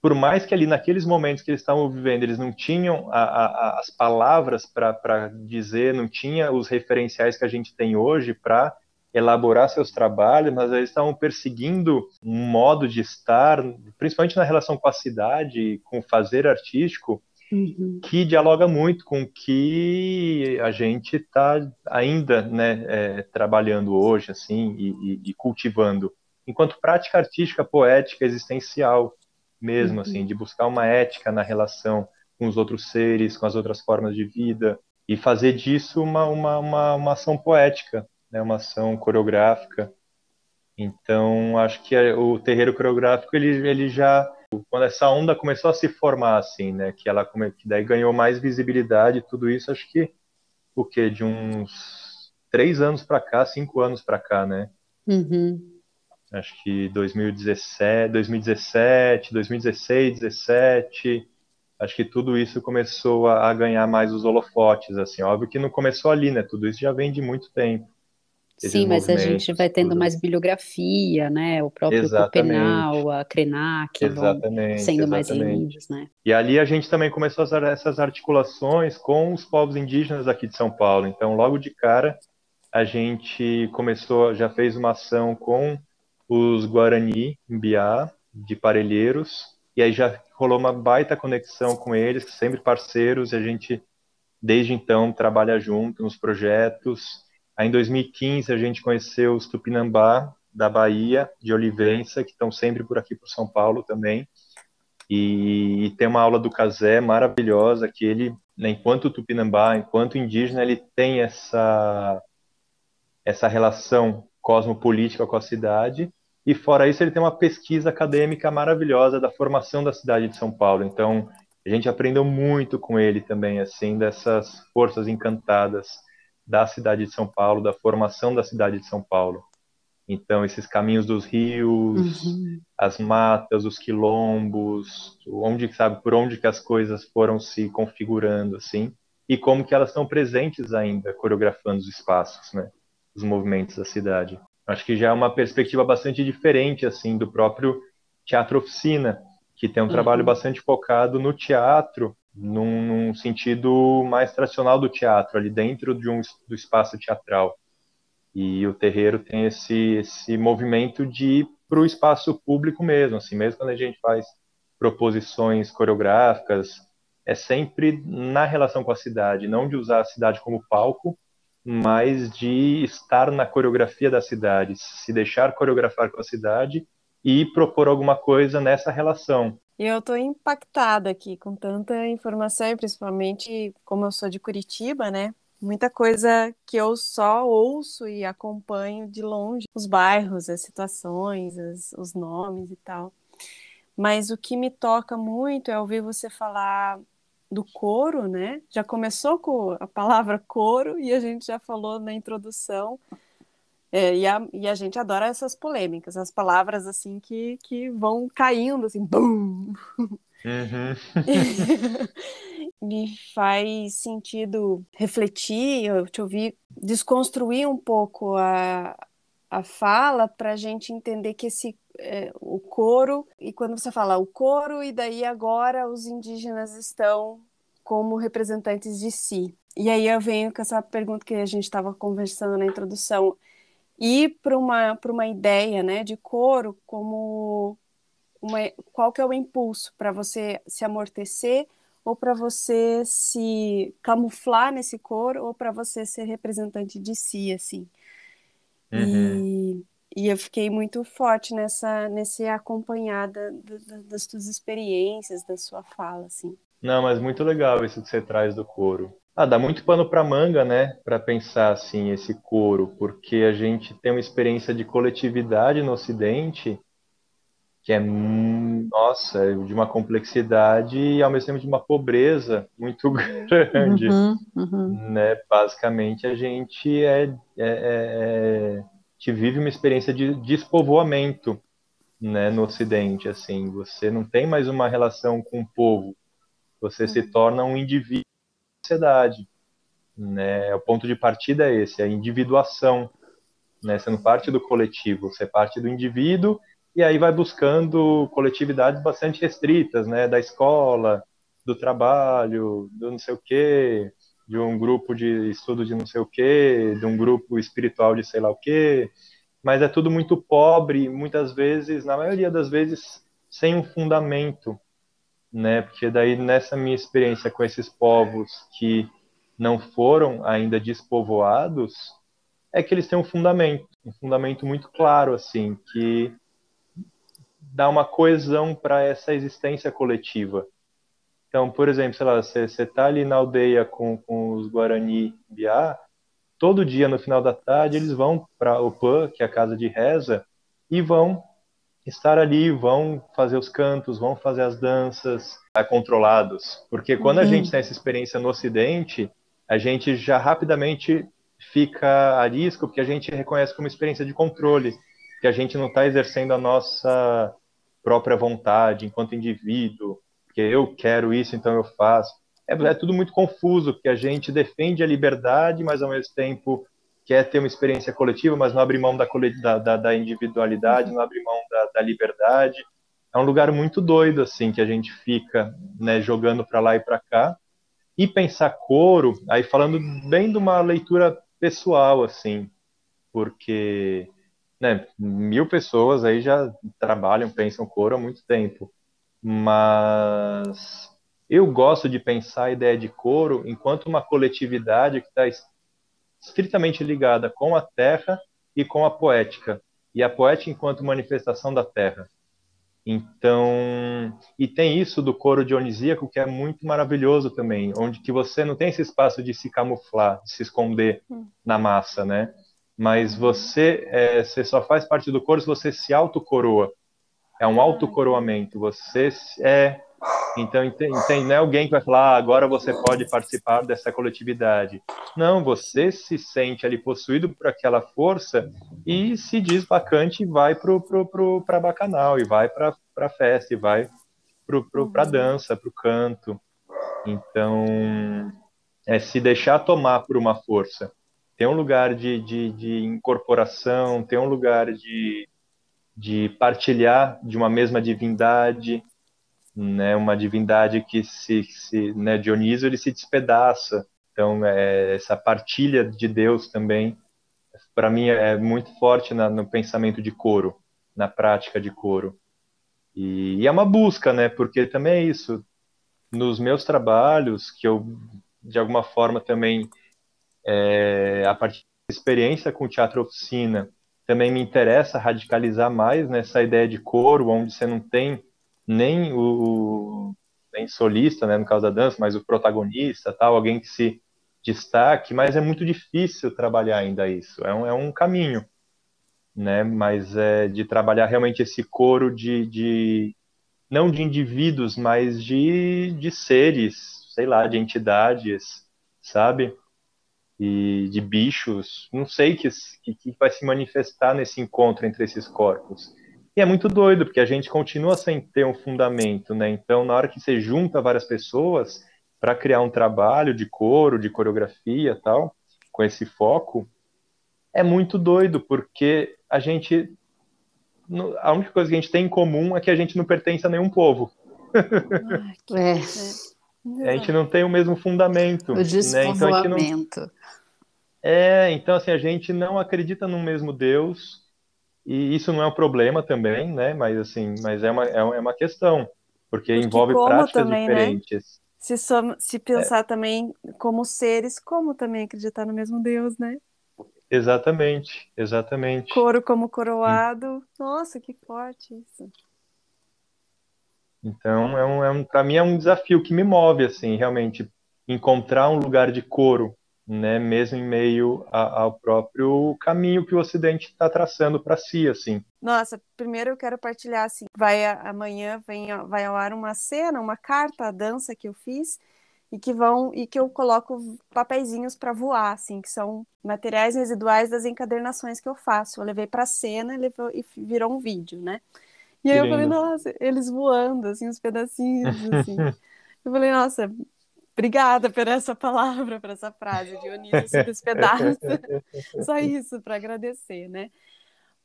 Speaker 5: por mais que ali naqueles momentos que eles estavam vivendo, eles não tinham a, a, as palavras para dizer, não tinha os referenciais que a gente tem hoje para elaborar seus trabalhos, mas eles estavam perseguindo um modo de estar, principalmente na relação com a cidade, com o fazer artístico, uhum. que dialoga muito com o que a gente está ainda né, é, trabalhando hoje, assim, e, e, cultivando, enquanto prática artística, poética, existencial mesmo, uhum. assim, de buscar uma ética na relação com os outros seres, com as outras formas de vida, e fazer disso uma, uma, uma, uma ação poética, né, uma ação coreográfica. Então, acho que o terreiro coreográfico ele, ele já quando essa onda começou a se formar assim, né, que ela que daí ganhou mais visibilidade, tudo isso, acho que o que de uns três anos para cá, cinco anos para cá, né?
Speaker 4: Uhum.
Speaker 5: Acho que 2017, 2017, 2016, 17, acho que tudo isso começou a, ganhar mais os holofotes, assim. Óbvio que não começou ali, né? Tudo isso já vem de muito tempo.
Speaker 4: Sim, mas a gente vai tendo tudo. mais bibliografia, né? O próprio Copenal, a Krenak, exatamente, sendo exatamente. mais lidos, né?
Speaker 5: E ali a gente também começou essas articulações com os povos indígenas aqui de São Paulo. Então, logo de cara, a gente começou, já fez uma ação com os Guarani, Biá, de Parelheiros, e aí já rolou uma baita conexão com eles, sempre parceiros, e a gente, desde então, trabalha junto nos projetos, Aí em 2015 a gente conheceu os Tupinambá, da Bahia, de Olivença, que estão sempre por aqui por São Paulo também. E, e tem uma aula do Casé maravilhosa que ele, né, enquanto tupinambá, enquanto indígena, ele tem essa essa relação cosmopolítica com a cidade. E fora isso, ele tem uma pesquisa acadêmica maravilhosa da formação da cidade de São Paulo. Então, a gente aprendeu muito com ele também, assim, dessas forças encantadas da cidade de São Paulo, da formação da cidade de São Paulo. Então, esses caminhos dos rios, uhum. as matas, os quilombos, onde sabe por onde que as coisas foram se configurando assim, e como que elas estão presentes ainda, coreografando os espaços, né? Os movimentos da cidade. Acho que já é uma perspectiva bastante diferente assim do próprio teatro oficina, que tem um uhum. trabalho bastante focado no teatro, num, num, sentido mais tradicional do teatro, ali dentro de um do espaço teatral. E o terreiro tem esse, esse movimento de ir para o espaço público mesmo, assim, mesmo quando a gente faz proposições coreográficas, é sempre na relação com a cidade, não de usar a cidade como palco, mas de estar na coreografia da cidade, se deixar coreografar com a cidade e propor alguma coisa nessa relação.
Speaker 3: Eu estou impactada aqui com tanta informação, e principalmente como eu sou de Curitiba, né? muita coisa que eu só ouço e acompanho de longe, os bairros, as situações, as, os nomes e tal. Mas o que me toca muito é ouvir você falar do coro, né? Já começou com a palavra coro e a gente já falou na introdução. É, e, a, e a gente adora essas polêmicas, as palavras assim que, que vão caindo, assim, bum! Uhum. Me faz sentido refletir, eu te ouvir, desconstruir um pouco a, a fala para a gente entender que esse é, o coro, e quando você fala o coro, e daí agora os indígenas estão como representantes de si. E aí eu venho com essa pergunta que a gente estava conversando na introdução, ir para uma, uma ideia né, de coro como uma, qual que é o impulso para você se amortecer ou para você se camuflar nesse cor ou para você ser representante de si assim uhum. e, e eu fiquei muito forte nessa nesse acompanhada do, das suas experiências da sua fala assim
Speaker 5: não mas muito legal isso que você traz do coro ah, dá muito pano para manga, né, para pensar assim esse coro, porque a gente tem uma experiência de coletividade no Ocidente que é, nossa, de uma complexidade e ao mesmo tempo de uma pobreza muito grande, uhum, uhum. né? Basicamente, a gente é, é, é, é vive uma experiência de despovoamento, né? No Ocidente, assim, você não tem mais uma relação com o povo, você se uhum. torna um indivíduo da sociedade, né? O ponto de partida é esse, a individuação, né? Você não parte do coletivo, você parte do indivíduo e aí vai buscando coletividades bastante restritas, né, da escola, do trabalho, do não sei o quê, de um grupo de estudo de não sei o quê, de um grupo espiritual de sei lá o quê, mas é tudo muito pobre, muitas vezes, na maioria das vezes, sem um fundamento, né, porque daí nessa minha experiência com esses povos que não foram ainda despovoados, é que eles têm um fundamento, um fundamento muito claro, assim, que dar uma coesão para essa existência coletiva. Então, por exemplo, sei lá, você está ali na aldeia com, com os Guarani Biá, todo dia no final da tarde eles vão para o PAN, que é a casa de reza, e vão estar ali, vão fazer os cantos, vão fazer as danças é, controlados. Porque quando uhum. a gente tem essa experiência no Ocidente, a gente já rapidamente fica a risco, porque a gente reconhece como experiência de controle, que a gente não está exercendo a nossa própria vontade enquanto indivíduo, porque eu quero isso, então eu faço. É, é tudo muito confuso, porque a gente defende a liberdade, mas ao mesmo tempo quer ter uma experiência coletiva, mas não abre mão da, da, da individualidade, não abre mão da, da, liberdade. É um lugar muito doido, assim, que a gente fica né, jogando para lá e para cá. E pensar coro, aí falando bem de uma leitura pessoal, assim, porque né, mil pessoas aí já trabalham, pensam coro há muito tempo. Mas eu gosto de pensar a ideia de coro enquanto uma coletividade que está estritamente ligada com a terra e com a poética. e a poética enquanto manifestação da terra. Então, e tem isso do coro dionisíaco que é muito maravilhoso também, onde que você não tem esse espaço de se camuflar, de se esconder hum. na massa, né? Mas você, é, você só faz parte do coro se você se autocoroa. É um autocoroamento. Você é então, entende, não é alguém que vai falar, ah, agora você pode participar dessa coletividade. Não, você se sente ali possuído por aquela força e se diz vacante e vai para pro, pro, pro, bacanal, e vai para a festa, e vai para pro, a dança, para o canto. Então, é se deixar tomar por uma força. Tem um lugar de, de, de incorporação, tem um lugar de, de partilhar de uma mesma divindade, né, uma divindade que se, se né, Dionísio ele se despedaça. Então é, essa partilha de Deus também, para mim é muito forte na, no pensamento de coro, na prática de coro. E, e, é uma busca, né? Porque também é isso. Nos meus trabalhos, que eu de alguma forma também é, a partir da experiência com teatro oficina, também me interessa radicalizar mais nessa ideia de coro, onde você não tem nem o nem solista, né, no caso da dança, mas o protagonista, tal, alguém que se destaque, mas é muito difícil trabalhar ainda isso. É um, é um caminho, né? Mas é de trabalhar realmente esse coro de, de não de indivíduos, mas de, de seres, sei lá, de entidades, sabe? E de bichos, não sei que, que, que vai se manifestar nesse encontro entre esses corpos. E é muito doido, porque a gente continua sem ter um fundamento, né? Então, na hora que você junta várias pessoas para criar um trabalho de coro, de coreografia tal, com esse foco, é muito doido, porque a gente. A única coisa que a gente tem em comum é que a gente não pertence a nenhum povo.
Speaker 4: é.
Speaker 5: A gente não tem o mesmo fundamento.
Speaker 4: O despovoamento. Né? Então, não...
Speaker 5: É, então assim, a gente não acredita no mesmo Deus, e isso não é um problema também, né? Mas assim, mas é uma, é uma questão, porque, porque envolve práticas também, né? diferentes. Né?
Speaker 3: Se, som, se pensar é. também como seres, como também acreditar no mesmo Deus, né?
Speaker 5: Exatamente, exatamente.
Speaker 3: Coro como coroado. Nossa, que forte isso.
Speaker 5: Então, é um, é um, para mim é um desafio que me move, assim, realmente, encontrar um lugar de coro né, mesmo em meio a, ao próprio caminho que o Ocidente está traçando para si, assim.
Speaker 3: Nossa, primeiro eu quero partilhar assim, vai amanhã vem vai ao ar uma cena, uma carta, a dança que eu fiz e que vão e que eu coloco papeizinhos para voar, assim, que são materiais residuais das encadernações que eu faço. Eu levei para a cena e, levou, e virou um vídeo, né? E aí eu falei, nossa, eles voando, assim, os pedacinhos, assim. eu falei, nossa, Obrigada por essa palavra, por essa frase. Dionísio se despedaça. Só isso para agradecer, né?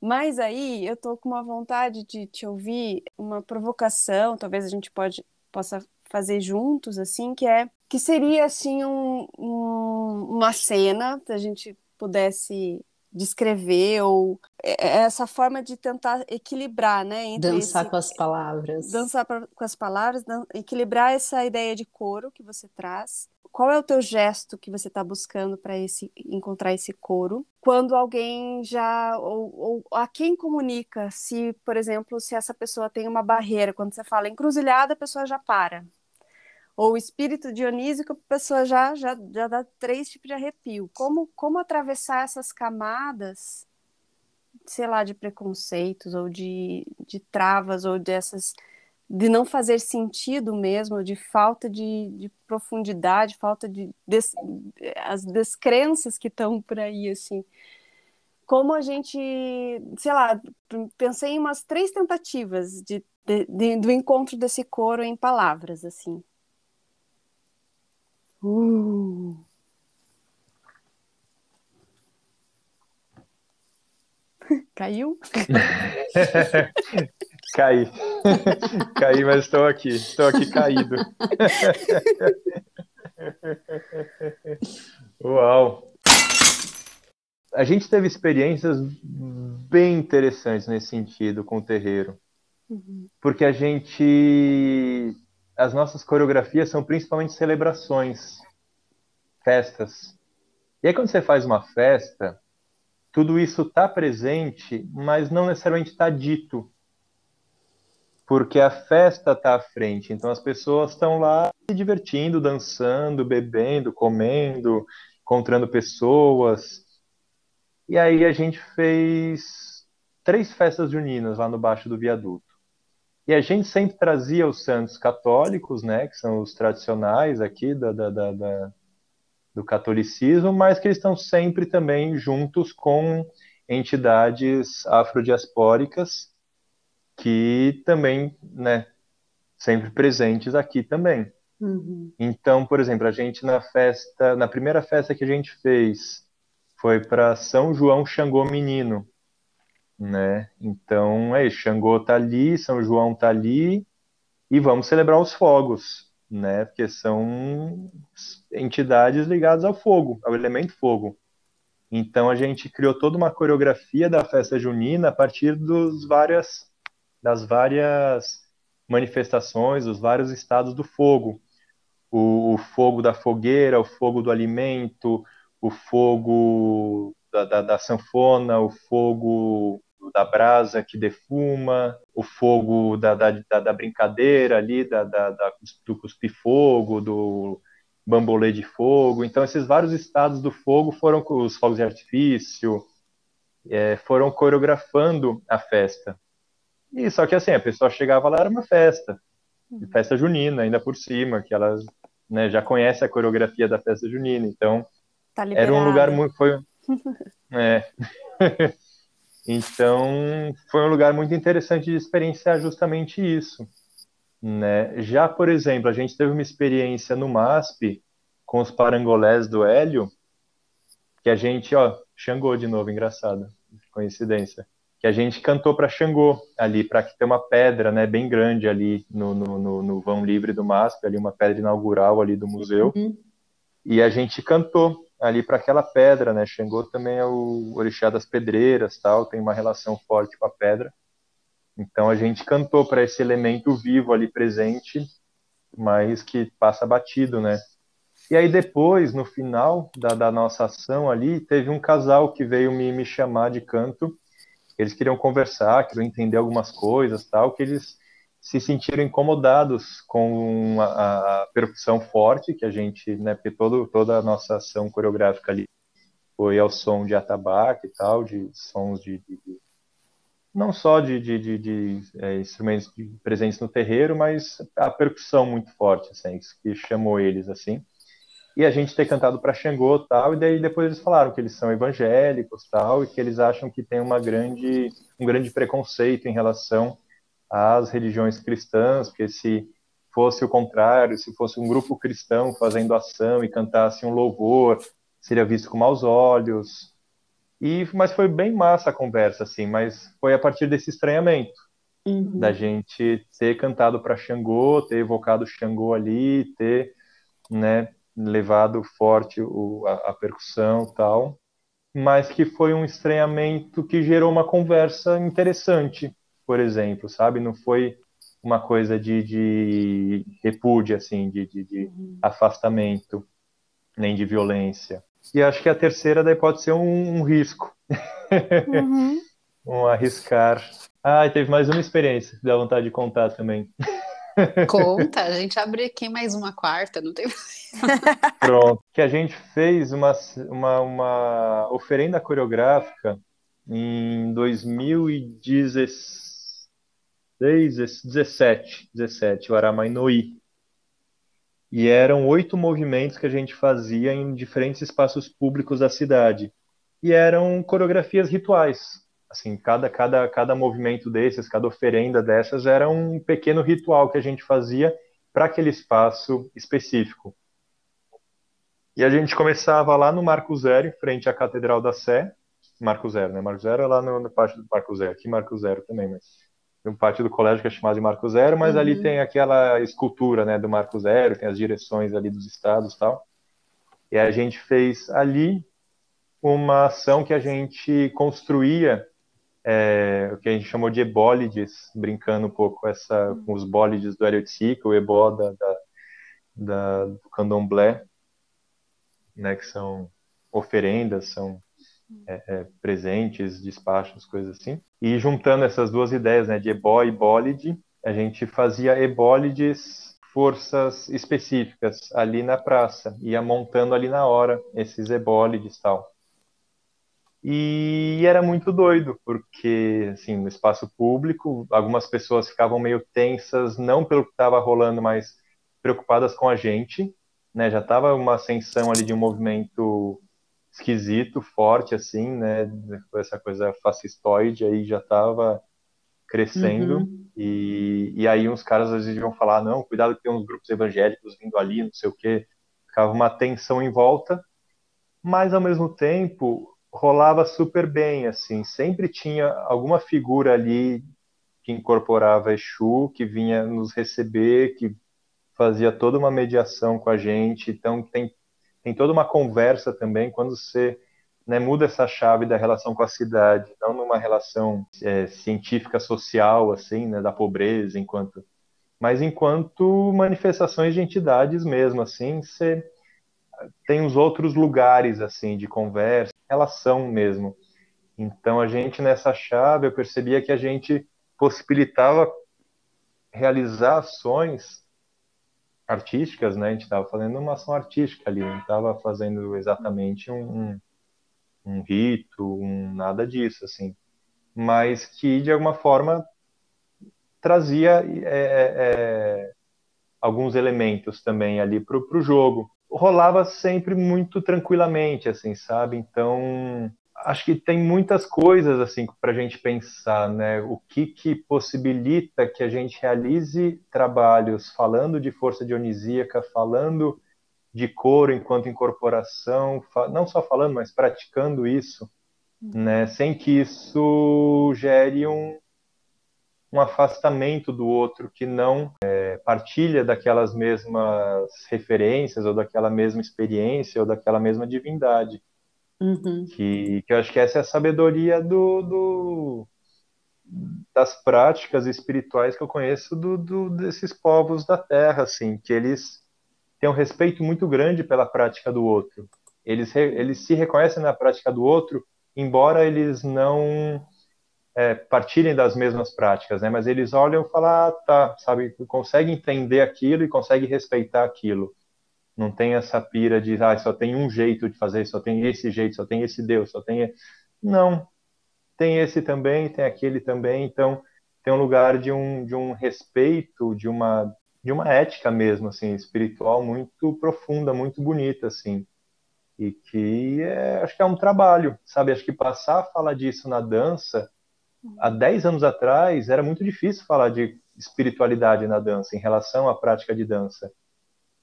Speaker 3: Mas aí eu tô com uma vontade de te ouvir, uma provocação, talvez a gente pode, possa fazer juntos, assim, que é que seria assim um, um, uma cena, se a gente pudesse descrever ou é, é essa forma de tentar equilibrar, né?
Speaker 4: dançar
Speaker 3: esse,
Speaker 4: com as palavras.
Speaker 3: Dançar com as palavras, equilibrar essa ideia de coro que você traz. Qual é o teu gesto que você está buscando para esse encontrar esse coro? Quando alguém já ou, ou, a quem comunica, se por exemplo, se essa pessoa tem uma barreira, quando você fala encruzilhada, a pessoa já para ou o espírito dionísico, a pessoa já, já, já dá três tipos de arrepio. Como, como atravessar essas camadas, sei lá, de preconceitos, ou de, de travas, ou dessas. de não fazer sentido mesmo, de falta de, de profundidade, falta de. Des, as descrenças que estão por aí, assim. Como a gente, sei lá, pensei em umas três tentativas de, de, de do encontro desse coro em palavras, assim. Uh. Caiu?
Speaker 5: Caí. Caí, mas estou aqui. Estou aqui caído. Uau! A gente teve experiências bem interessantes nesse sentido com o terreiro. Uhum. Porque a gente as nossas coreografias são principalmente celebrações, festas. E aí quando você faz uma festa, tudo isso está presente, mas não necessariamente está dito. Porque a festa está à frente, então as pessoas estão lá se divertindo, dançando, bebendo, comendo, encontrando pessoas. E aí a gente fez três festas juninas lá no baixo do viaduto. E a gente sempre trazia os santos católicos, né, que são os tradicionais aqui da, da, da, da do catolicismo, mas que eles estão sempre também juntos com entidades afrodiaspóricas que também, né, sempre presentes aqui também. Uhum. Então, por exemplo, a gente na festa, na primeira festa que a gente fez, foi para São João Xangô Menino, né? Então, é isso, Xangô tá ali, São João tá ali, e vamos celebrar os fogos, né? Porque são entidades ligadas ao fogo, ao elemento fogo. Então a gente criou toda uma coreografia da festa junina a partir dos várias, das várias manifestações, dos vários estados do fogo. O, o fogo da fogueira, o fogo do alimento, o fogo da, da, da sanfona, o fogo da brasa que defuma, o fogo da, da, da brincadeira ali, da, da, do cuspir-fogo, do bambolê de fogo. Então, esses vários estados do fogo foram os fogos de artifício, é, foram coreografando a festa. E só que assim, a pessoa chegava lá, era uma festa, festa junina, ainda por cima, que ela né, já conhece a coreografia da festa junina. Então, tá era um lugar muito. Foi, é. Então, foi um lugar muito interessante de experienciar justamente isso. Né? Já, por exemplo, a gente teve uma experiência no MASP com os parangolés do Hélio, que a gente, ó, Xangô de novo, engraçado, coincidência, que a gente cantou para Xangô ali, para que tem uma pedra, né, bem grande ali no, no, no, no, vão livre do MASP, ali uma pedra inaugural ali do museu, uhum. e a gente cantou ali para aquela pedra, né? Xangô também é o orixá das pedreiras, tal, tem uma relação forte com a pedra. Então a gente cantou para esse elemento vivo ali presente, mas que passa batido, né? E aí depois, no final da, da nossa ação ali, teve um casal que veio me, me chamar de canto. Eles queriam conversar, queriam entender algumas coisas, tal, que eles se sentiram incomodados com a, a, percussão forte que a gente, né, porque todo, toda a nossa ação coreográfica ali foi ao som de atabaque e tal, de sons de, de, de não só de, de, de é, instrumentos presentes no terreiro, mas a percussão muito forte, assim, que chamou eles assim. E a gente ter cantado para Xangô tal, e daí depois eles falaram que eles são evangélicos tal, e que eles acham que tem uma grande, um grande preconceito em relação às religiões cristãs, porque se fosse o contrário, se fosse um grupo cristão fazendo ação e cantasse um louvor, seria visto com maus olhos. E mas foi bem massa a conversa assim, mas foi a partir desse estranhamento uhum. da gente ter cantado para Xangô, ter evocado Xangô ali, ter, né, levado forte o, a, a percussão, tal, mas que foi um estranhamento que gerou uma conversa interessante por exemplo, sabe? Não foi uma coisa de, de repúdio, assim, de, de, de uhum. afastamento, nem de violência. E acho que a terceira daí pode ser um, um risco. Uhum. um arriscar. Ah, teve mais uma experiência que dá vontade de contar também.
Speaker 4: Conta, a gente abre aqui mais uma quarta, não tem
Speaker 5: Pronto. Que a gente fez uma, uma, uma oferenda coreográfica em 2016 17, 17, o. E eram oito movimentos que a gente fazia em diferentes espaços públicos da cidade. E eram coreografias rituais. Assim, cada, cada, cada movimento desses, cada oferenda dessas era um pequeno ritual que a gente fazia para aquele espaço específico. E a gente começava lá no Marco Zero, em frente à Catedral da Sé. Marco Zero, né? Marco Zero é lá na parte do Marco Zero. Aqui Marco Zero também, mas um parte do colégio que é chamado de Marco Zero, mas uhum. ali tem aquela escultura, né, do Marco Zero, tem as direções ali dos estados, tal. E a gente fez ali uma ação que a gente construía é, o que a gente chamou de ebólides, brincando um pouco essa, com os bólides do Areotica, o ebó da, da, da, do candomblé, né, que são oferendas, são é, é, presentes, despachos, coisas assim. E juntando essas duas ideias, né, de ebó e bólide, a gente fazia ebólides forças específicas ali na praça, ia montando ali na hora esses ebólides tal. E era muito doido, porque, assim, no espaço público, algumas pessoas ficavam meio tensas, não pelo que estava rolando, mas preocupadas com a gente, né? Já estava uma ascensão ali de um movimento esquisito, forte, assim, né? Essa coisa fascistoide aí já estava crescendo. Uhum. E, e aí uns caras às vezes iam falar, não, cuidado que tem uns grupos evangélicos vindo ali, não sei o quê. Ficava uma tensão em volta. Mas, ao mesmo tempo, rolava super bem, assim, sempre tinha alguma figura ali que incorporava Exu, que vinha nos receber, que fazia toda uma mediação com a gente, então tem, tem toda uma conversa também, quando você né, muda essa chave da relação com a cidade, não numa relação é, científica social, assim, né, da pobreza, enquanto mas enquanto manifestações de entidades mesmo, assim, você tem os outros lugares, assim, de conversa, relação mesmo. Então, a gente, nessa chave, eu percebia que a gente possibilitava realizar ações artísticas, né? A gente estava fazendo uma ação artística ali, não estava fazendo exatamente um, um, rito, um, nada disso, assim. Mas que, de alguma forma, trazia é, é, é alguns elementos também ali para o jogo rolava sempre muito tranquilamente, assim, sabe? Então, acho que tem muitas coisas assim para a gente pensar, né? O que que possibilita que a gente realize trabalhos falando de força dionisíaca, falando de coro enquanto incorporação, não só falando, mas praticando isso, né? Sem que isso gere um um afastamento do outro que não é, partilha daquelas mesmas referências ou daquela mesma experiência ou daquela mesma divindade. Uhum. Que, que eu acho que essa é a sabedoria do, do das práticas espirituais que eu conheço do, do, desses povos da Terra, assim, que eles têm um respeito muito grande pela prática do outro. Eles, eles se reconhecem na prática do outro, embora eles não é, partilhem das mesmas práticas, né? Mas eles olham e falam, ah, tá, sabe, consegue entender aquilo e consegue respeitar aquilo. Não tem essa pira de, ah, só tem um jeito de fazer, só tem esse jeito, só tem esse Deus, só tem. Não. Tem esse também, tem aquele também. Então, tem um lugar de um, de um respeito, de uma, de uma ética mesmo, assim, espiritual muito profunda, muito bonita, assim. E que é, acho que é um trabalho, sabe? Acho que passar a falar disso na dança há 10 anos atrás era muito difícil falar de espiritualidade na dança em relação à prática de dança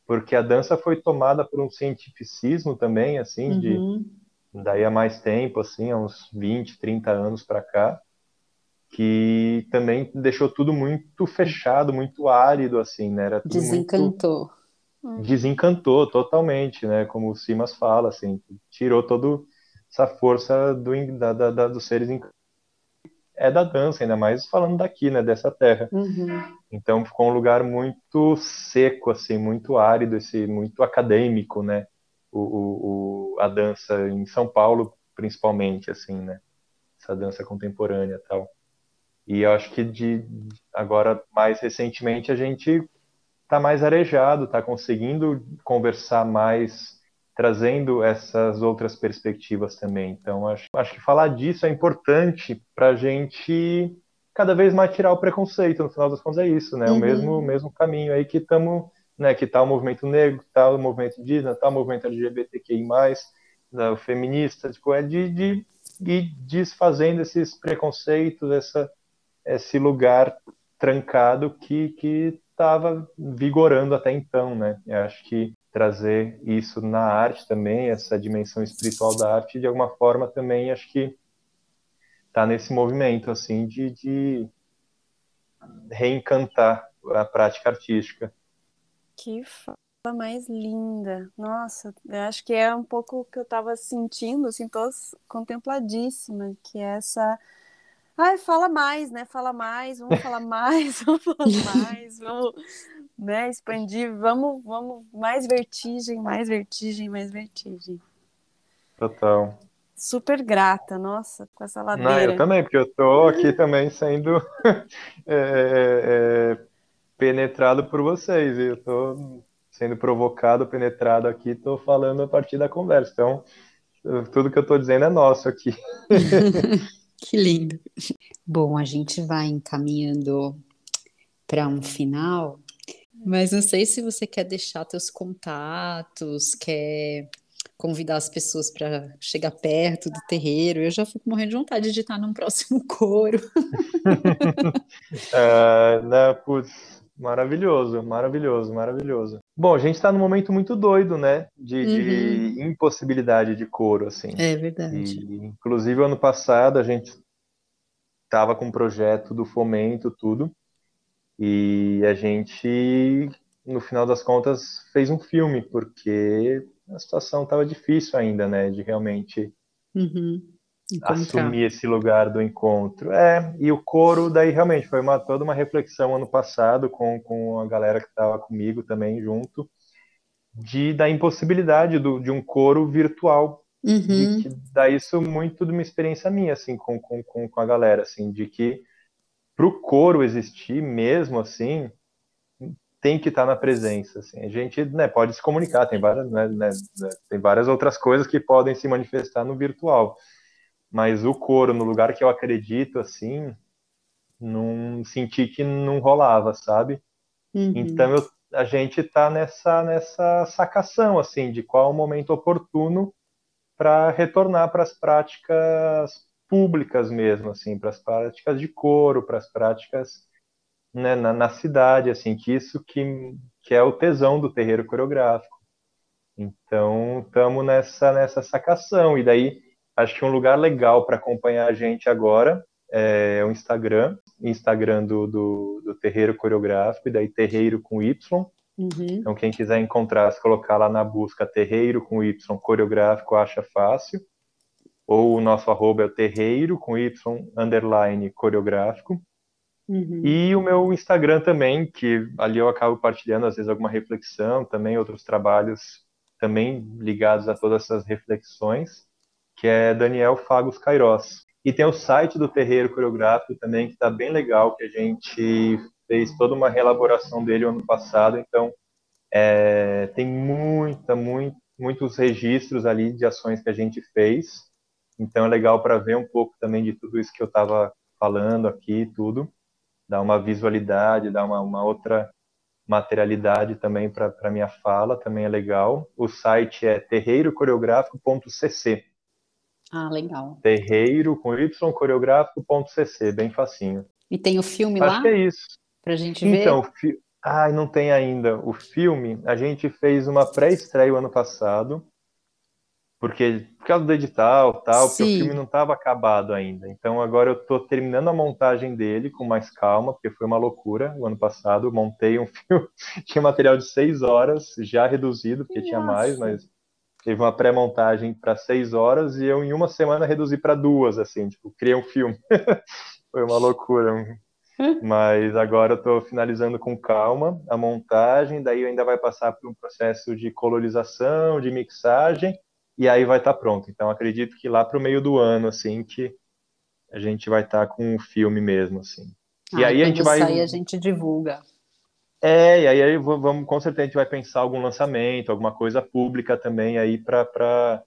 Speaker 5: porque a dança foi tomada por um cientificismo também assim de uhum. daí a mais tempo assim há uns 20 30 anos para cá que também deixou tudo muito fechado muito árido assim né? Era
Speaker 4: desencantou
Speaker 5: muito... desencantou. Totalmente né? Como o Simas fala assim tirou toda essa força do, da, da, dos seres encantados é da dança, ainda mais falando daqui, né, dessa terra. Uhum. Então ficou um lugar muito seco, assim, muito árido, esse, muito acadêmico, né, o, o, a dança em São Paulo, principalmente, assim, né, essa dança contemporânea tal. E eu acho que de agora, mais recentemente, a gente está mais arejado, está conseguindo conversar mais trazendo essas outras perspectivas também. Então, acho, acho que falar disso é importante para a gente cada vez mais tirar o preconceito. No final das contas, é isso, né? Uhum. O mesmo, mesmo caminho aí que estamos, né? Que está o movimento negro, está o movimento indígena, está o movimento LGBTQI+, da, o feminista, tipo, é de, de ir desfazendo esses preconceitos, essa, esse lugar trancado que que estava vigorando até então, né? Eu acho que trazer isso na arte também, essa dimensão espiritual da arte, de alguma forma também acho que está nesse movimento assim de, de reencantar a prática artística.
Speaker 3: Que fala mais linda. Nossa, eu acho que é um pouco o que eu estava sentindo, assim, tô contempladíssima, que é essa Ai, fala mais, né? Fala mais, vamos falar mais, vamos falar mais, vamos né, expandir, vamos, vamos, mais vertigem, mais vertigem, mais vertigem.
Speaker 5: Total.
Speaker 3: super grata, nossa, com essa ladeira.
Speaker 5: Não, eu também, porque eu tô aqui também sendo é, é, penetrado por vocês, e eu tô sendo provocado, penetrado aqui, tô falando a partir da conversa. Então, tudo que eu tô dizendo é nosso aqui.
Speaker 4: que lindo. Bom, a gente vai encaminhando para um final, mas não sei se você quer deixar teus contatos, quer convidar as pessoas para chegar perto do terreiro. Eu já fico morrendo de vontade de estar num próximo coro.
Speaker 5: uh, né, putz, maravilhoso, maravilhoso, maravilhoso. Bom, a gente está num momento muito doido, né? De, uhum. de, impossibilidade de coro, assim.
Speaker 4: É verdade.
Speaker 5: E, inclusive, ano passado a gente estava com um projeto do fomento, tudo. E a gente, no final das contas, fez um filme, porque a situação estava difícil ainda, né? De realmente
Speaker 4: uhum.
Speaker 5: assumir esse lugar do encontro. É, e o coro, daí realmente foi uma, toda uma reflexão ano passado com, com a galera que estava comigo também junto, de, da impossibilidade do, de um coro virtual.
Speaker 4: Uhum.
Speaker 5: De que dá isso muito de uma experiência minha, assim, com, com, com a galera, assim, de que para o coro existir mesmo, assim, tem que estar tá na presença. Assim. A gente né, pode se comunicar, tem várias, né, né, né, tem várias outras coisas que podem se manifestar no virtual. Mas o coro, no lugar que eu acredito, assim, não senti que não rolava, sabe?
Speaker 4: Uhum.
Speaker 5: Então eu, a gente está nessa, nessa sacação, assim, de qual o momento oportuno para retornar para as práticas públicas mesmo, assim, para as práticas de coro, para as práticas né, na, na, cidade, assim, que isso que, que é o tesão do terreiro coreográfico. Então, estamos nessa, nessa sacação. E daí, acho que um lugar legal para acompanhar a gente agora é o Instagram, Instagram do, do, do Terreiro Coreográfico, e daí Terreiro com Y.
Speaker 4: Uhum.
Speaker 5: Então, quem quiser encontrar, se colocar lá na busca Terreiro com Y Coreográfico, acha fácil. Ou o nosso arroba é o Terreiro com Y underline coreográfico.
Speaker 4: Uhum.
Speaker 5: E o meu Instagram também, que ali eu acabo partilhando às vezes alguma reflexão, também outros trabalhos também ligados a todas essas reflexões, que é Daniel Fagos Cairós. E tem o site do Terreiro Coreográfico também, que está bem legal, que a gente fez toda uma reelaboração dele ano passado, então é, tem muita, muito, muitos registros ali de ações que a gente fez, então é legal para ver um pouco também de tudo isso que eu estava falando aqui, tudo dá uma visualidade, dá uma, uma outra materialidade também para a minha fala, também é legal. O site é terreirocoreográfico.cc.
Speaker 4: Ah, legal.
Speaker 5: Terreiro com Y coreográfico.cc, bem facinho.
Speaker 4: E tem o filme
Speaker 5: Acho
Speaker 4: lá?
Speaker 5: Acho que é isso.
Speaker 4: Pra gente ver?
Speaker 5: Então, fi... ai, não tem ainda. O filme, a gente fez uma pré-estreia ano passado porque por causa do edital tal, porque o filme não estava acabado ainda. Então agora eu estou terminando a montagem dele com mais calma, porque foi uma loucura o ano passado. Eu montei um filme, tinha material de seis horas, já reduzido, porque Nossa. tinha mais, mas teve uma pré-montagem para seis horas e eu em uma semana reduzi para duas, assim, tipo, criei um filme. foi uma loucura. Mas agora eu estou finalizando com calma a montagem, daí ainda vai passar por um processo de colorização, de mixagem, e aí vai estar tá pronto. Então acredito que lá para o meio do ano, assim, que a gente vai estar tá com o filme mesmo, assim.
Speaker 4: Ah, e aí a gente vai. Sair, a gente divulga.
Speaker 5: É, e aí vamos, com certeza a gente vai pensar algum lançamento, alguma coisa pública também aí para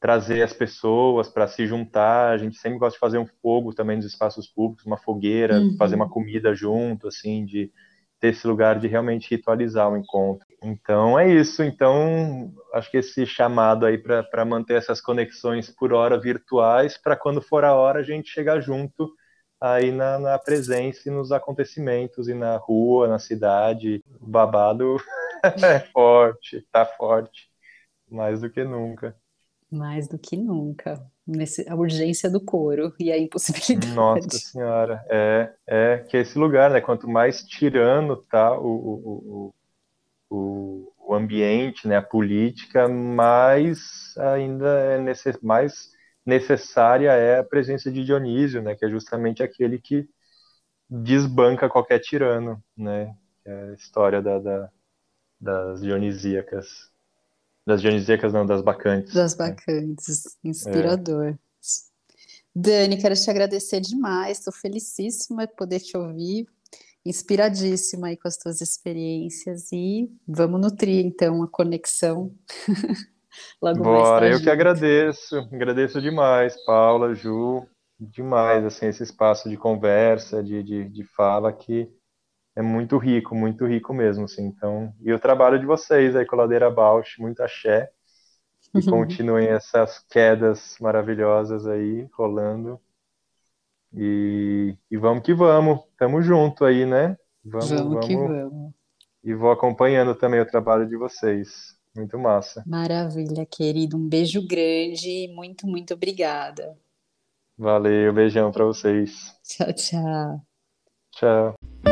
Speaker 5: trazer as pessoas para se juntar. A gente sempre gosta de fazer um fogo também nos espaços públicos, uma fogueira, uhum. fazer uma comida junto, assim, de ter esse lugar de realmente ritualizar o encontro. Então é isso. Então acho que esse chamado aí para manter essas conexões por hora virtuais, para quando for a hora a gente chegar junto aí na, na, presença e nos acontecimentos e na rua, na cidade. O babado é forte, tá forte, mais do que nunca.
Speaker 4: Mais do que nunca. Nesse, a urgência do coro e a impossibilidade.
Speaker 5: Nossa senhora, é, é que esse lugar, né? Quanto mais tirano tá o, o, o, o ambiente, né, a política, mais ainda é necess, mais necessária é a presença de Dionísio, né? Que é justamente aquele que desbanca qualquer tirano, né? É a história da, da das dionisíacas. Das dionisíacas, não, das bacantes.
Speaker 4: Das bacantes, inspirador. É. Dani, quero te agradecer demais, estou felicíssima de poder te ouvir, inspiradíssima aí com as tuas experiências e vamos nutrir então a conexão.
Speaker 5: Logo Bora, eu que agradeço, agradeço demais, Paula, Ju, demais assim esse espaço de conversa, de, de, de fala que é muito rico, muito rico mesmo, assim. Então, e o trabalho de vocês aí com a Ladeira Bausch, muito axé. E uhum. continuem essas quedas maravilhosas aí rolando. E, e vamos que vamos, tamo junto aí, né?
Speaker 4: Vamos, vamos, vamos que vamos.
Speaker 5: E vou acompanhando também o trabalho de vocês. Muito massa.
Speaker 4: Maravilha, querido. Um beijo grande e muito, muito obrigada.
Speaker 5: Valeu, beijão para vocês.
Speaker 4: Tchau, tchau.
Speaker 5: Tchau.